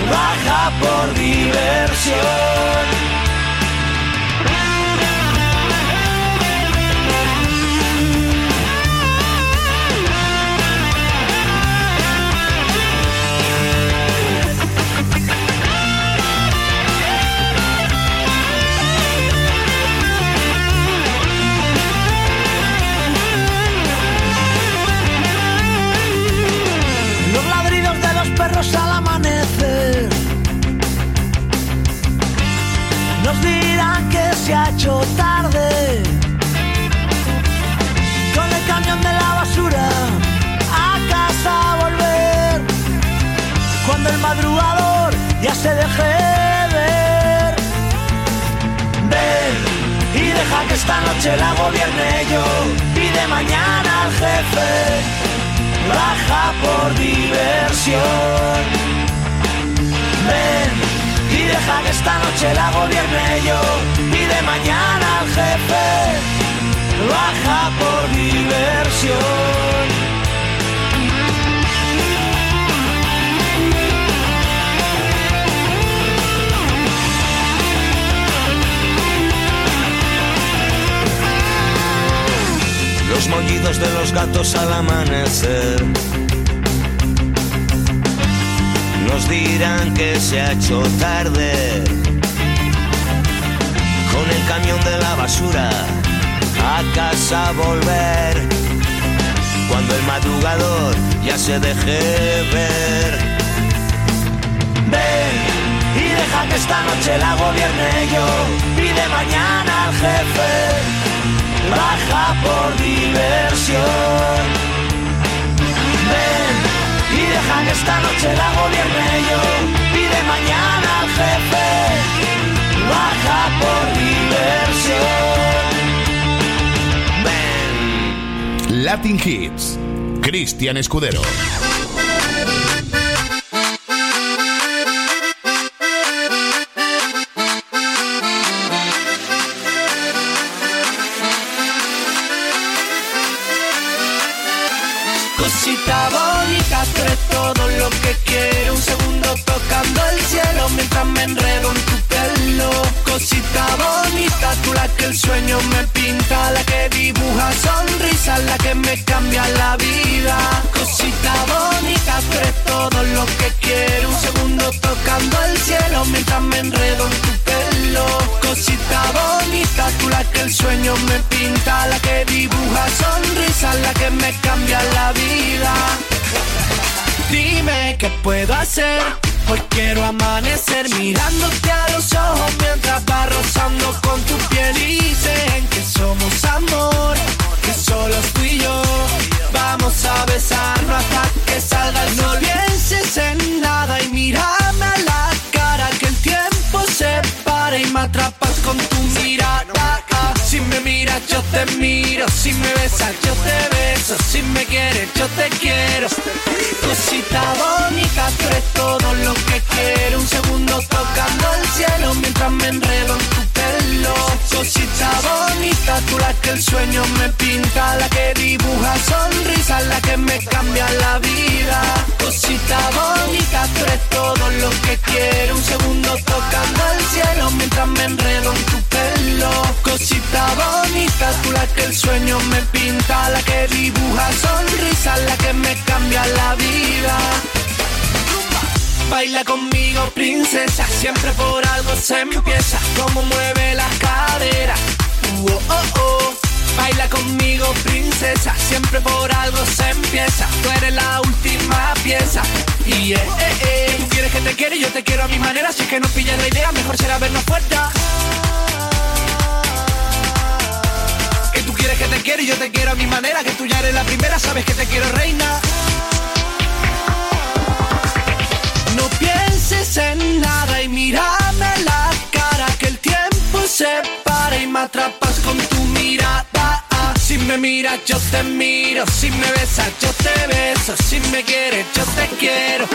baja por diversión. cerros al amanecer. Nos dirán que se ha hecho tarde. Con el camión de la basura a casa volver. Cuando el madrugador ya se deje ver. Ver y deja que esta noche la gobierne yo y de mañana al jefe. Baja por diversión. Ven y deja que esta noche la gobierne yo. Pide mañana al jefe. Baja por diversión. Los mollidos de los gatos al amanecer nos dirán que se ha hecho tarde. Con el camión de la basura a casa volver. Cuando el madrugador ya se deje ver. Ven y deja que esta noche la gobierne yo. Pide mañana al jefe. Baja por diversión. Ven y deja que esta noche la gobierne yo. Pide mañana al jefe. Baja por diversión. Latin Hits. Cristian Escudero. Bonita, tú eres todo lo que quiero. Un segundo tocando el cielo mientras me enredo en tu. Cosita bonita, tú la que el sueño me pinta, la que dibuja sonrisas, la que me cambia la vida. Cosita bonita, tú eres todo lo que quiero. Un segundo tocando el cielo mientras me enredo en tu pelo. Cosita bonita, tú la que el sueño me pinta, la que dibuja sonrisas, la que me cambia la vida. Dime qué puedo hacer. Hoy quiero amanecer mirándote a los ojos mientras va rozando con tu piel. Dicen que somos amor, que solo tú y yo. Vamos a besarnos hasta que salga el sol. No pienses en nada y mírame a la cara que el tiempo se para y me atrapas con tu mirada. Si me miras yo te miro, si me besas yo te beso, si me quieres yo te quiero. Cosita bonita, tú eres todo lo que quiero. Un segundo tocando el cielo mientras me enredo en tu Cosita bonita, tú la que el sueño me pinta, la que dibuja sonrisas, la que me cambia la vida. Cosita bonita, tú eres todo lo que quiero. Un segundo tocando el cielo mientras me enredo en tu pelo. Cosita bonita, tú la que el sueño me pinta, la que dibuja sonrisas, la que me cambia la vida. Baila conmigo, princesa, siempre por algo se empieza. Como mueve la cadera, oh, oh, oh. Baila conmigo, princesa, siempre por algo se empieza. Tú eres la última pieza. Y eh, eh, eh. Tú quieres que te quiero y yo te quiero a mi manera. Si es que no pillas la idea, mejor será vernos fuera. Que tú quieres que te quiero y yo te quiero a mi manera. Que tú ya eres la primera, sabes que te quiero reina. No pienses en nada y mírame la cara que el tiempo se para y me atrapas con tu mirada. Si me miras yo te miro, si me besas yo te beso, si me quieres yo te quiero.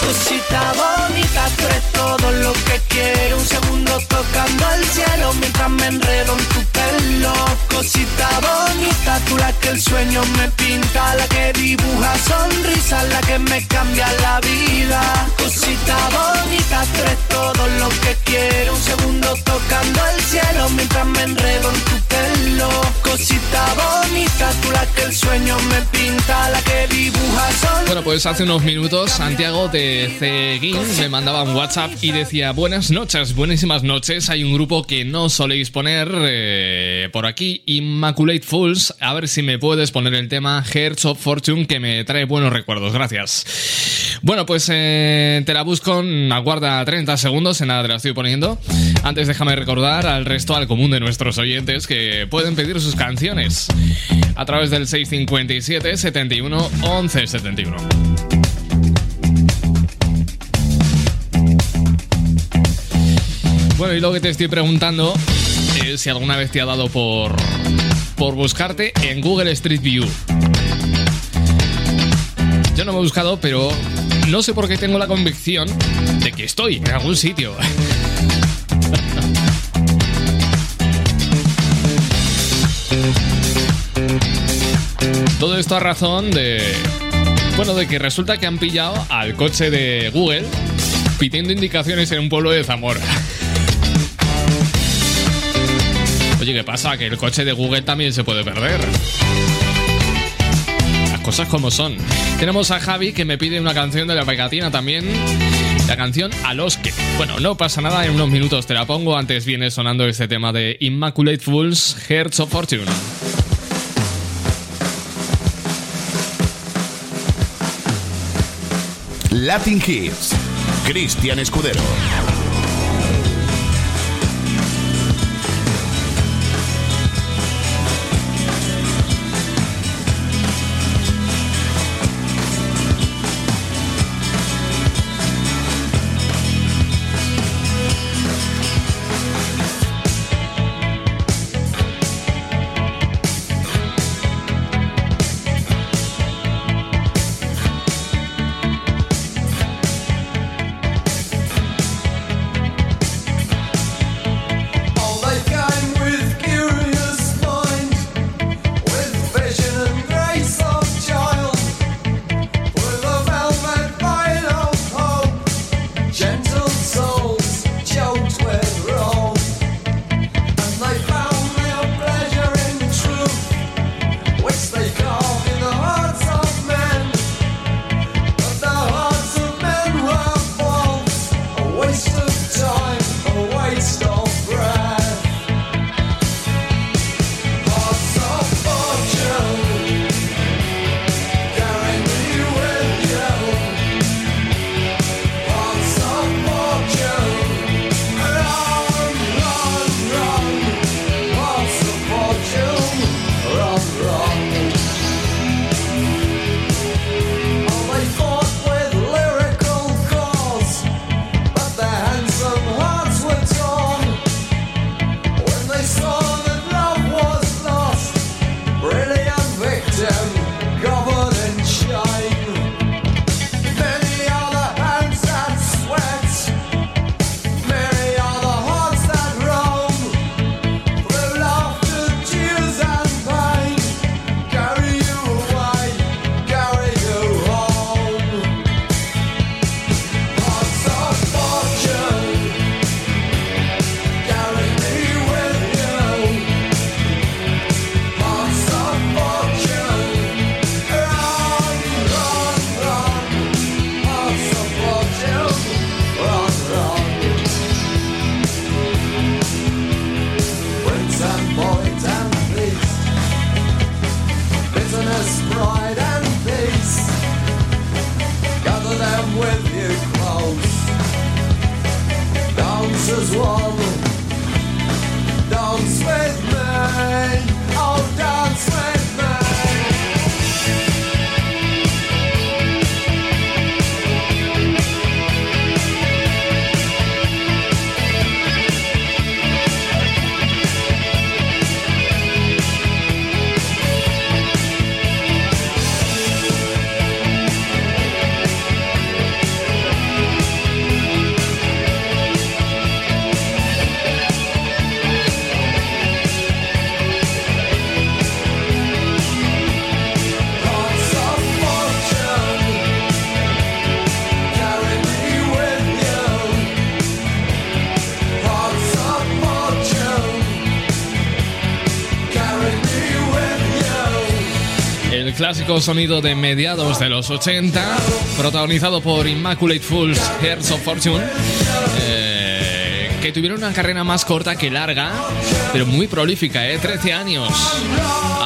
Cosita bonita, tú eres todo lo que quiero. Un segundo tocando el cielo mientras me enredo en tu pelo. Cosita bonita, tú la que el sueño me pinta, la que dibuja sonrisas, la que me cambia la vida. Cosita bonita, tú eres todo lo que quiero. Un segundo tocando el cielo mientras me enredo en tu pelo. cosita bonita, la que el sueño me pinta, la que dibuja sol. Bueno, pues hace unos minutos Santiago de Ceguín me mandaba un WhatsApp y decía Buenas noches, buenísimas noches. Hay un grupo que no soléis poner eh, por aquí, Immaculate Fools. A ver si me puedes poner el tema Hearts of Fortune que me trae buenos recuerdos. Gracias. Bueno, pues eh, te la busco, aguarda 30 segundos, en nada te la estoy poniendo. Antes déjame recordar al resto, al común de nuestros oyentes, que pueden pedir sus canciones a través del 657 71 11 71. Bueno, y lo que te estoy preguntando es si alguna vez te ha dado por, por buscarte en Google Street View. Yo no me he buscado, pero no sé por qué tengo la convicción de que estoy en algún sitio. Todo esto a razón de... Bueno, de que resulta que han pillado al coche de Google pidiendo indicaciones en un pueblo de Zamora. Oye, ¿qué pasa? Que el coche de Google también se puede perder. Las cosas como son. Tenemos a Javi que me pide una canción de la pegatina también. La canción A los que. Bueno, no pasa nada, en unos minutos te la pongo. Antes viene sonando este tema de Immaculate Fools, Hearts of Fortune. Latin Hits. Cristian Escudero. Clásico sonido de mediados de los 80, protagonizado por Immaculate Fools, Hearts of Fortune, eh, que tuvieron una carrera más corta que larga, pero muy prolífica, ¿eh? 13 años,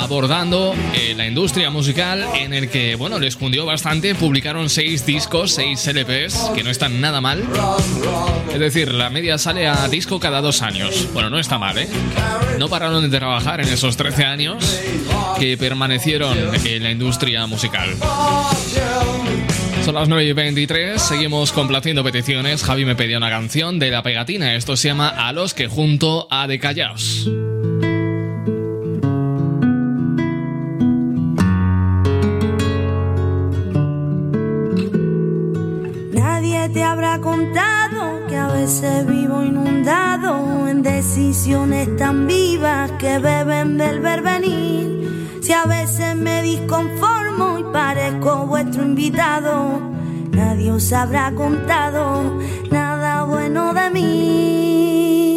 abordando eh, la industria musical en el que, bueno, les cundió bastante, publicaron 6 discos, 6 LPs, que no están nada mal. Es decir, la media sale a disco cada dos años. Bueno, no está mal, ¿eh? No pararon de trabajar en esos 13 años que permanecieron en la industria musical. Son las 9 y 23, seguimos complaciendo peticiones. Javi me pedía una canción de la pegatina. Esto se llama A los que junto a de Callaos. Te habrá contado que a veces vivo inundado en decisiones tan vivas que beben del verbenir. Si a veces me disconformo y parezco vuestro invitado, nadie os habrá contado nada bueno de mí.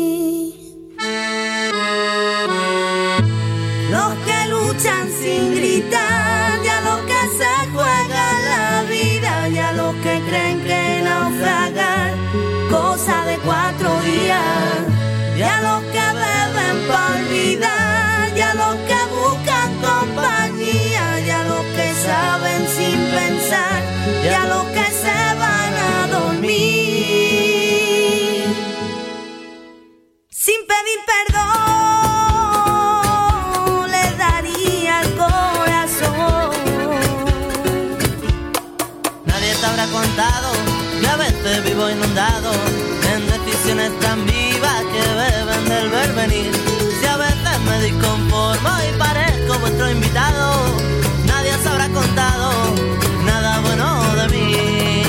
Vivo inundado en decisiones tan vivas que beben del verbenir. Si a veces me disconformo y parezco vuestro invitado, nadie os habrá contado nada bueno de mí.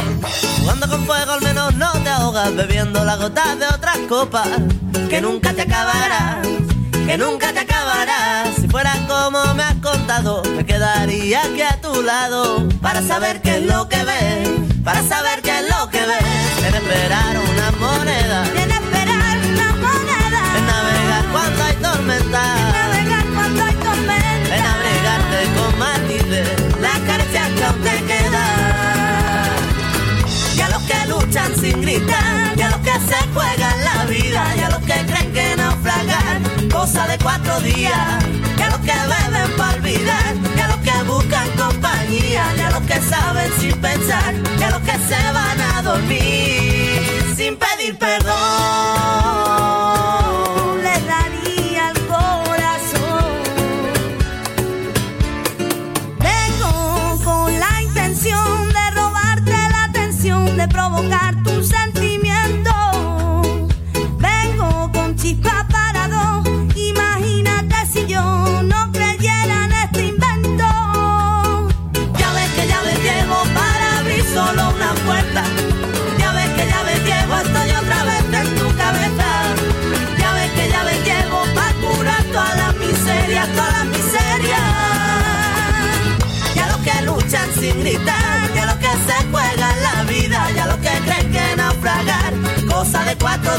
Jugando con fuego al menos no te ahogas bebiendo las gotas de otras copas que nunca te acabarás. Que nunca te acabarás. Si fuera como me has contado, me quedaría aquí a tu lado para saber qué es lo que ves, para saber qué es lo que ves. En esperar una moneda, En esperar una moneda, en navegar cuando hay tormenta, navegar cuando hay tormenta, en abrigarte con matices, las caricias que aún te quedan. Y a los que luchan sin gritar, y a los que se juegan la vida, y a los que creen que naufragar, cosa de cuatro días, y a los que beben para olvidar, que saben sin pensar, a los que se van a dormir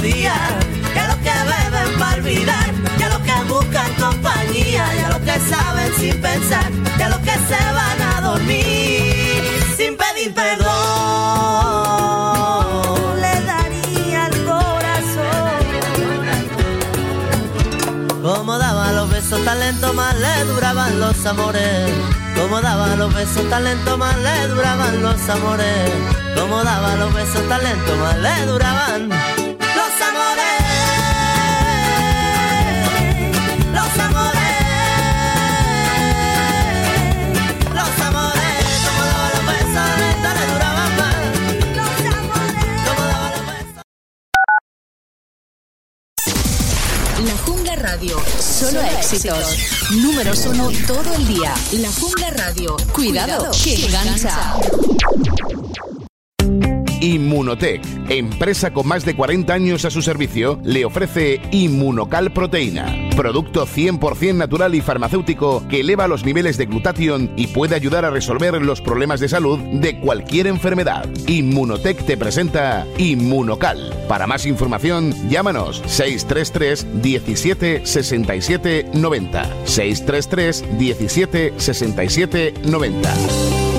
Ya los que beben para olvidar, ya los que buscan compañía, ya los que saben sin pensar, ya los que se van a dormir sin pedir perdón. Le daría el corazón. Como daba los besos tan más le duraban los amores. Como daba los besos tan más le duraban los amores. Como daba los besos tan más le duraban éxitos. Números uno todo el día. La Jungla Radio. Cuidado, que engancha. Inmunotech, empresa con más de 40 años a su servicio, le ofrece Inmunocal Proteína, producto 100% natural y farmacéutico que eleva los niveles de glutatión y puede ayudar a resolver los problemas de salud de cualquier enfermedad. Inmunotech te presenta Inmunocal. Para más información, llámanos 633 17 67 90. 633 17 67 90.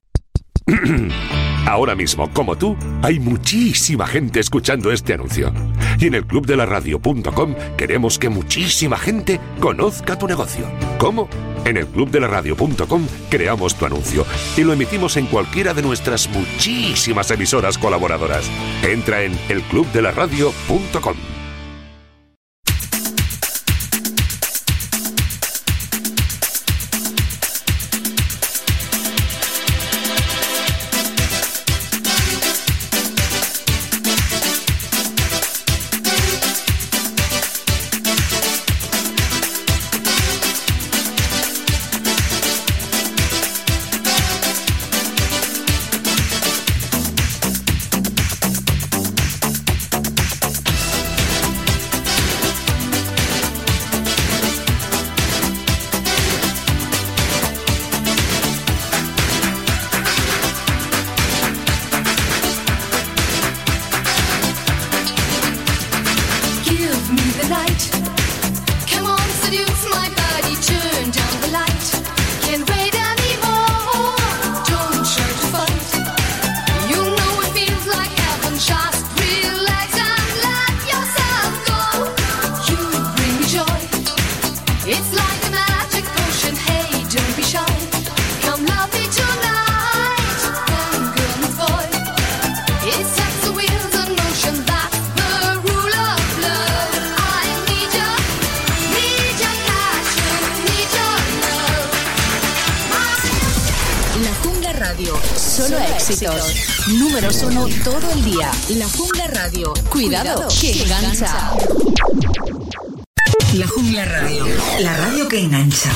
Ahora mismo, como tú, hay muchísima gente escuchando este anuncio. Y en el clubdelaradio.com queremos que muchísima gente conozca tu negocio. ¿Cómo? En el clubdelaradio.com creamos tu anuncio y lo emitimos en cualquiera de nuestras muchísimas emisoras colaboradoras. Entra en elclubdelaradio.com. La Jungla Radio. Cuidado, que engancha. La Jungla Radio. La radio que engancha.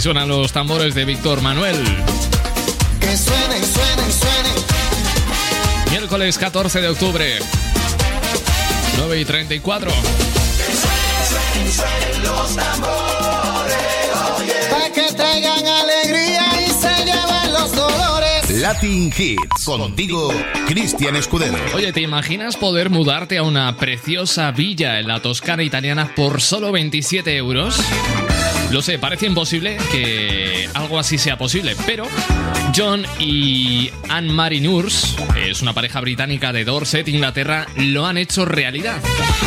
Suenan los tambores de Víctor Manuel. Que suenen, suenen, suenen. Miércoles 14 de octubre. 9 y 34. Suenen, suenen los tambores. Para que traigan alegría y se lleven los dolores. Latin Hits. Contigo, Cristian Escudero. Oye, ¿te imaginas poder mudarte a una preciosa villa en la Toscana italiana por solo 27 euros? Lo sé, parece imposible que algo así sea posible, pero John y Anne-Marie Nurs, es una pareja británica de Dorset, Inglaterra, lo han hecho realidad.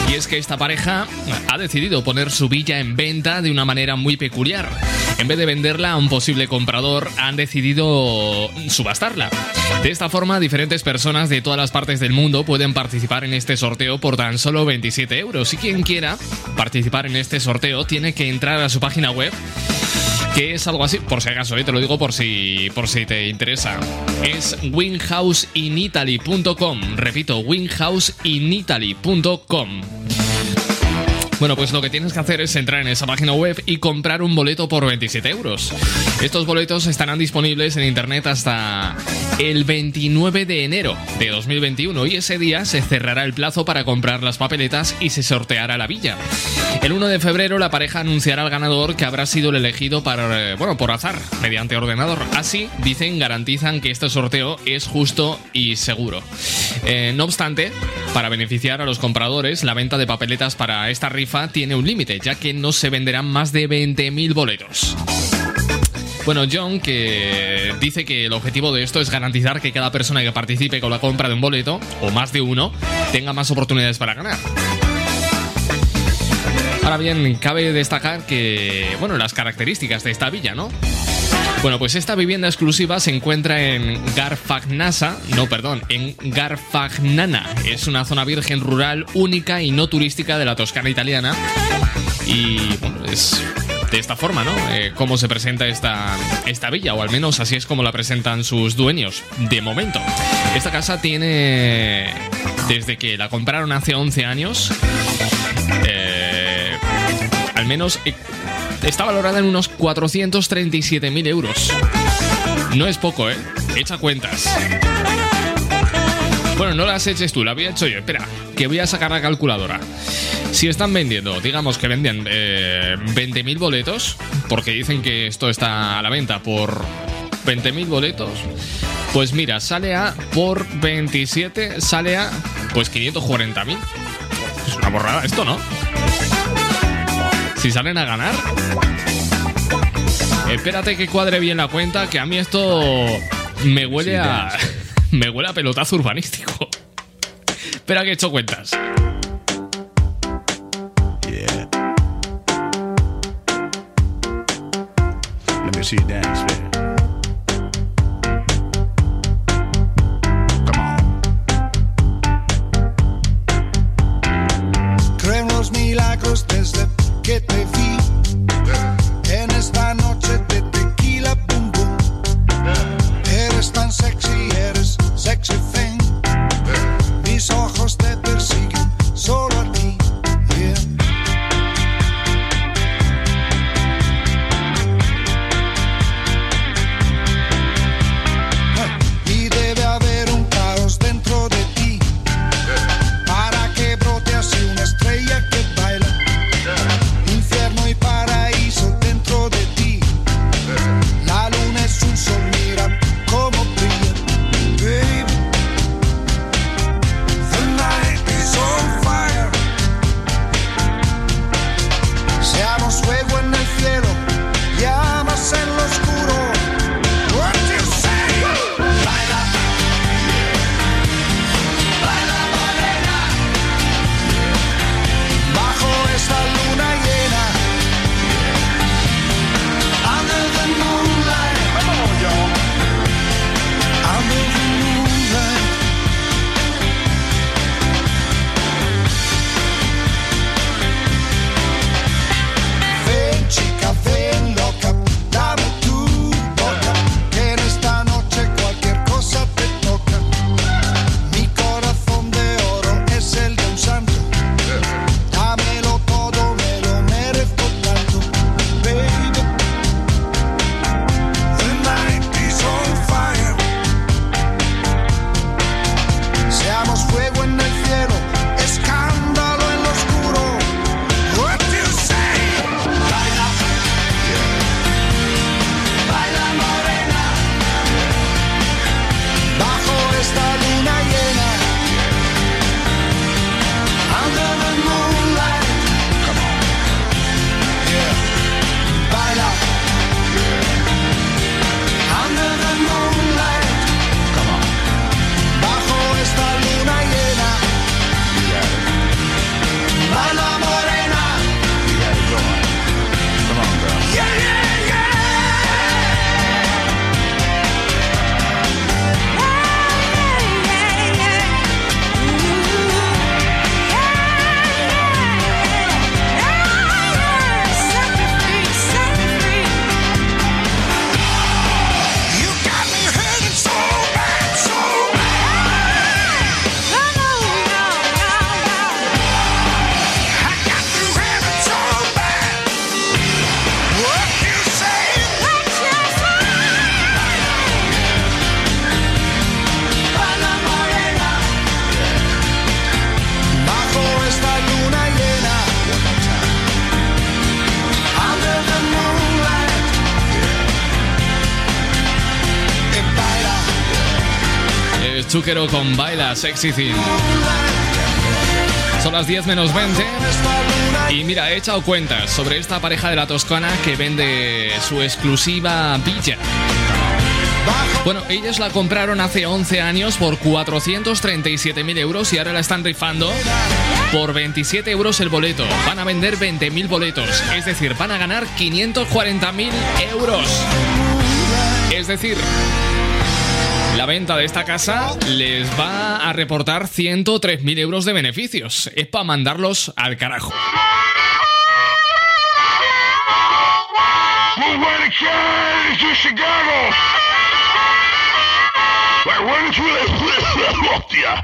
Y es que esta pareja ha decidido poner su villa en venta de una manera muy peculiar. En vez de venderla a un posible comprador, han decidido subastarla. De esta forma, diferentes personas de todas las partes del mundo pueden participar en este sorteo por tan solo 27 euros. Y quien quiera participar en este sorteo tiene que entrar a su página web que es algo así, por si acaso, ¿eh? te lo digo por si, por si te interesa. Es winhouseinitaly.com. Repito, winhouseinitaly.com. Bueno, pues lo que tienes que hacer es entrar en esa página web y comprar un boleto por 27 euros. Estos boletos estarán disponibles en internet hasta el 29 de enero de 2021 y ese día se cerrará el plazo para comprar las papeletas y se sorteará la villa. El 1 de febrero la pareja anunciará al ganador que habrá sido el elegido para, eh, bueno, por azar, mediante ordenador. Así, dicen, garantizan que este sorteo es justo y seguro. Eh, no obstante, para beneficiar a los compradores, la venta de papeletas para esta rifa tiene un límite, ya que no se venderán más de 20.000 boletos. Bueno, John, que dice que el objetivo de esto es garantizar que cada persona que participe con la compra de un boleto, o más de uno, tenga más oportunidades para ganar. Ahora bien, cabe destacar que, bueno, las características de esta villa, ¿no? Bueno, pues esta vivienda exclusiva se encuentra en Garfagnasa, no, perdón, en Garfagnana. Es una zona virgen rural única y no turística de la Toscana italiana. Y bueno, es de esta forma, ¿no? Eh, cómo se presenta esta, esta villa, o al menos así es como la presentan sus dueños, de momento. Esta casa tiene, desde que la compraron hace 11 años, eh, al menos eh, está valorada en unos 437.000 euros. No es poco, ¿eh? Echa cuentas. Bueno, no las eches tú, la había hecho yo. Espera, que voy a sacar la calculadora. Si están vendiendo, digamos que venden eh, 20.000 boletos, porque dicen que esto está a la venta por 20.000 boletos, pues mira, sale a por 27, sale a pues 540.000. Es una borrada esto, ¿no? Si salen a ganar. Espérate que cuadre bien la cuenta, que a mí esto me huele a. Me huele a pelotazo urbanístico. Espera que he hecho cuentas. Yeah. Let me see you dance, man. Chúquero con Baila Sexy Thing. Son las 10 menos 20. Y mira, he echado cuentas sobre esta pareja de la Toscana que vende su exclusiva villa. Bueno, ellos la compraron hace 11 años por 437.000 euros y ahora la están rifando por 27 euros el boleto. Van a vender 20.000 boletos, es decir, van a ganar 540.000 euros. Es decir, la venta de esta casa les va a reportar 103.000 euros de beneficios. Es para mandarlos al carajo. Hostia,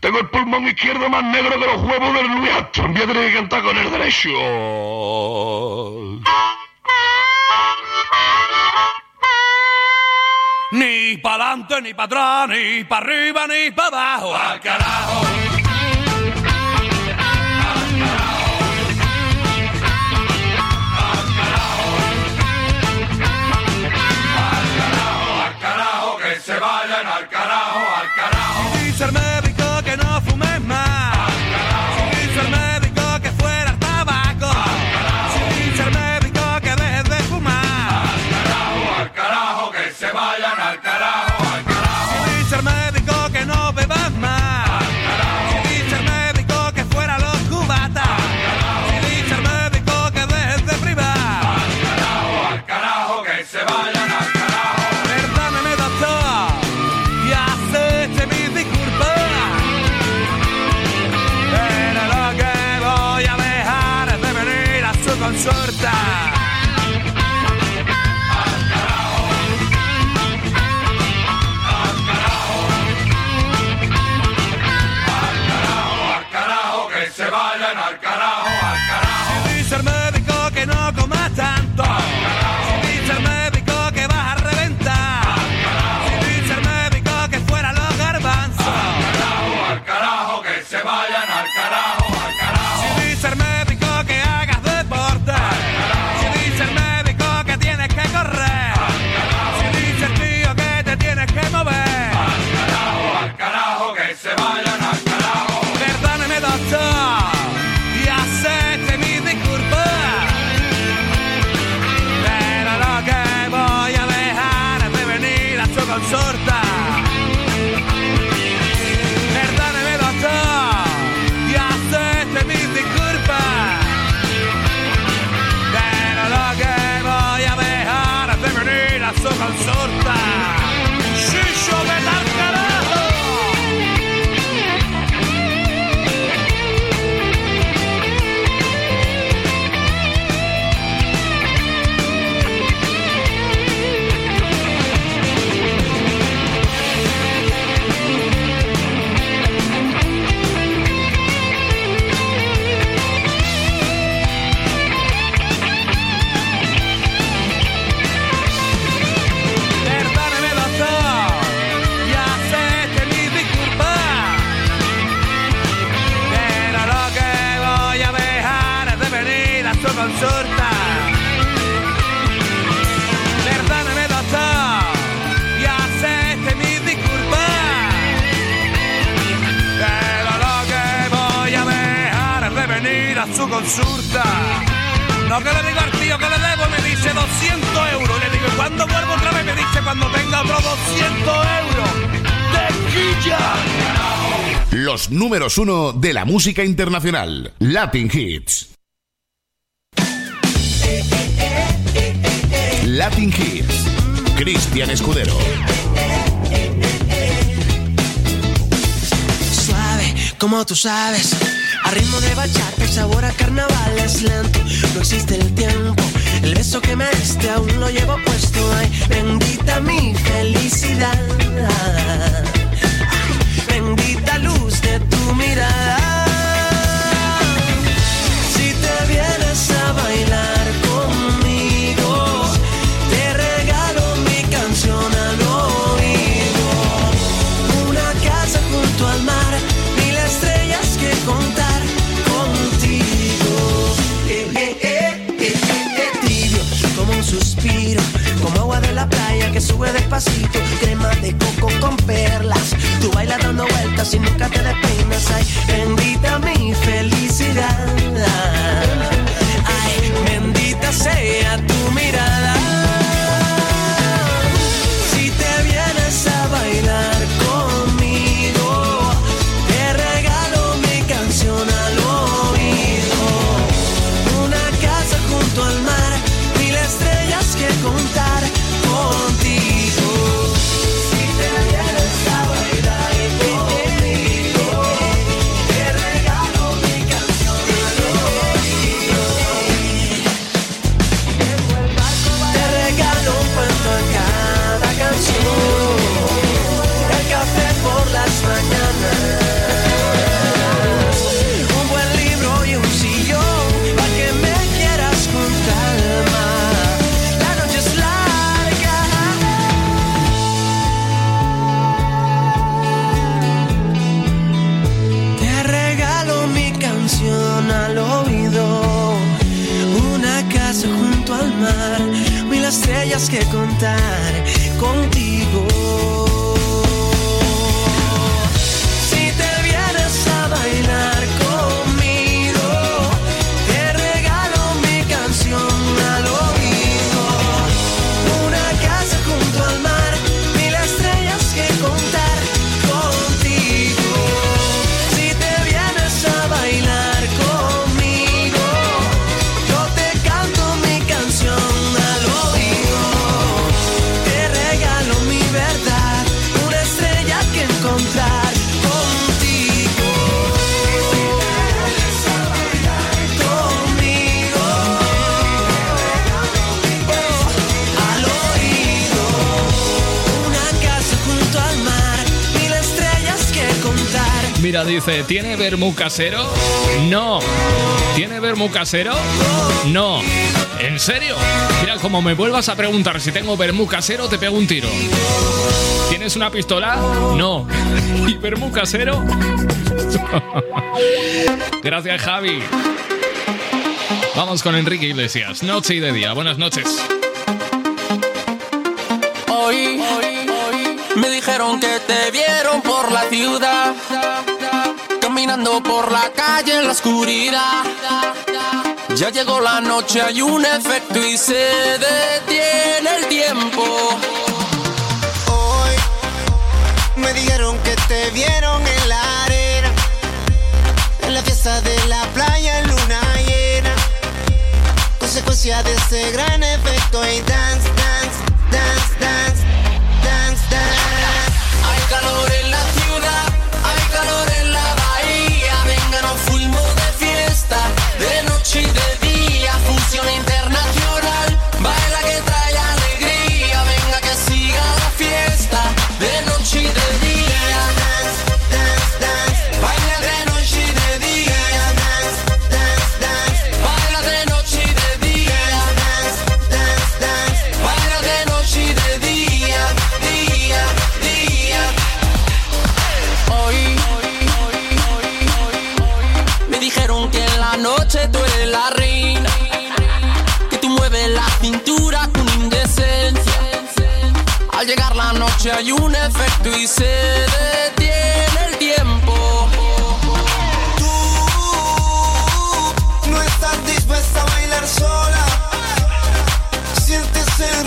tengo el pulmón izquierdo más negro que los huevos del Louis Armstrong. Voy a tener que cantar con el derecho. Ni para adelante, ni para atrás, ni para arriba, ni para abajo. ¡Al carajo! No que le digo al tío que le debo, me dice 200 euros. Le digo, ¿y cuando vuelvo otra vez? Me dice, cuando tenga otros 200 euros. ¡Tequilla! Los números uno de la música internacional. Latin Hits. Latin Hits. Cristian Escudero. Suave, como tú sabes. A ritmo de bachata, sabor a carnaval es lento. No existe el tiempo. El beso que me diste aún lo llevo puesto. Ay, bendita mi felicidad. Ay, bendita luz de tu mirada. Si te vienes a bailar sube despacito, crema de coco con perlas. Tú bailas dando vueltas y nunca te despeinas. Ay, bendita mi felicidad. Que contar contigo. Dice, ¿tiene vermú casero? No. ¿Tiene vermú casero? No. ¿En serio? Mira, como me vuelvas a preguntar si tengo vermú casero, te pego un tiro. ¿Tienes una pistola? No. ¿Y vermú casero? Gracias, Javi. Vamos con Enrique Iglesias. Noche y de día. Buenas noches. Hoy me dijeron que te vieron por la ciudad, caminando por la calle en la oscuridad. Ya llegó la noche, hay un efecto y se detiene el tiempo. Hoy me dijeron que te vieron en la arena, en la fiesta de la playa en luna llena. Consecuencia de ese gran efecto y dance, dance, dance, dance, dance, dance. Hay calor en noche hay un efecto y se detiene el tiempo. No estás dispuesta a bailar sola. Sientes el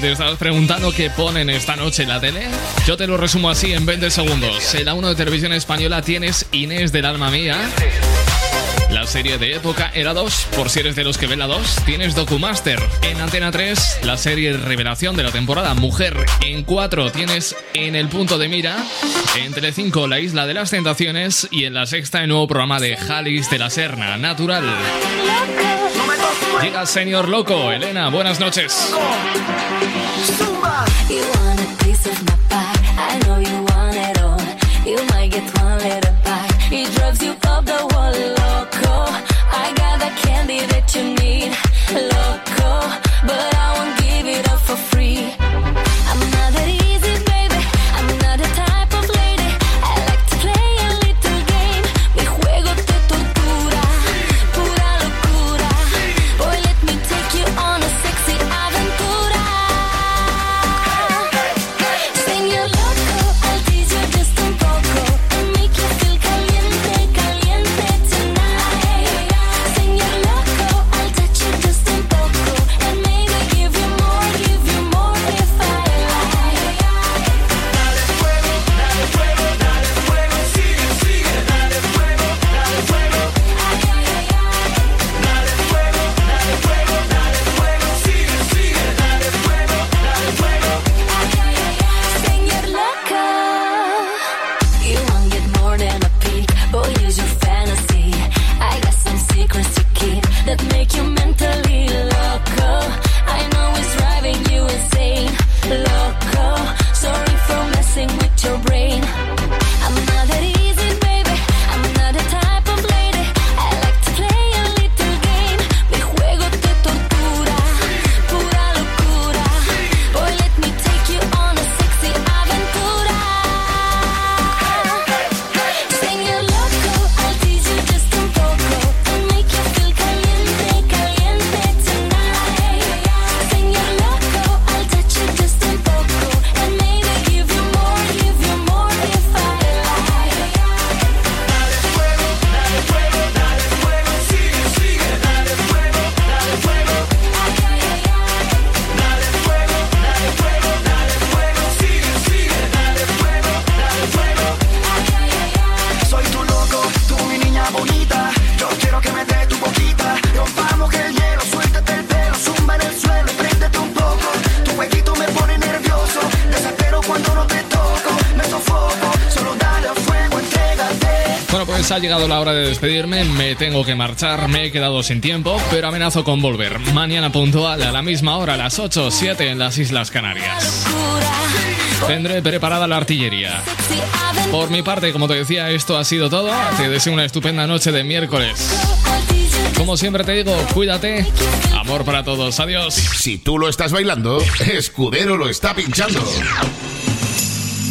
te estás preguntando qué ponen esta noche en la tele, yo te lo resumo así en 20 segundos. En la 1 de televisión española tienes Inés del alma mía. La serie de época era 2, por si eres de los que ven la 2, tienes Documaster. En Antena 3, la serie revelación de la temporada Mujer. En 4 tienes En el punto de mira. En Telecinco, La isla de las tentaciones. Y en la sexta, el nuevo programa de Jalis de la Serna, Natural. Llega Señor Loco. Elena, buenas noches. You want llegado la hora de despedirme, me tengo que marchar, me he quedado sin tiempo, pero amenazo con volver. Mañana puntual a la misma hora, a las 8 o 7 en las Islas Canarias. Tendré preparada la artillería. Por mi parte, como te decía, esto ha sido todo. Te deseo una estupenda noche de miércoles. Como siempre te digo, cuídate. Amor para todos. Adiós. Si tú lo estás bailando, Escudero lo está pinchando.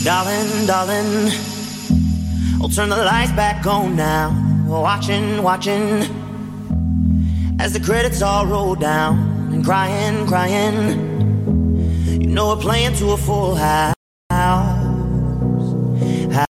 Darling, darling, I'll turn the lights back on now. Watching, watching, as the credits all roll down and crying, crying. You know we're playing to a full house.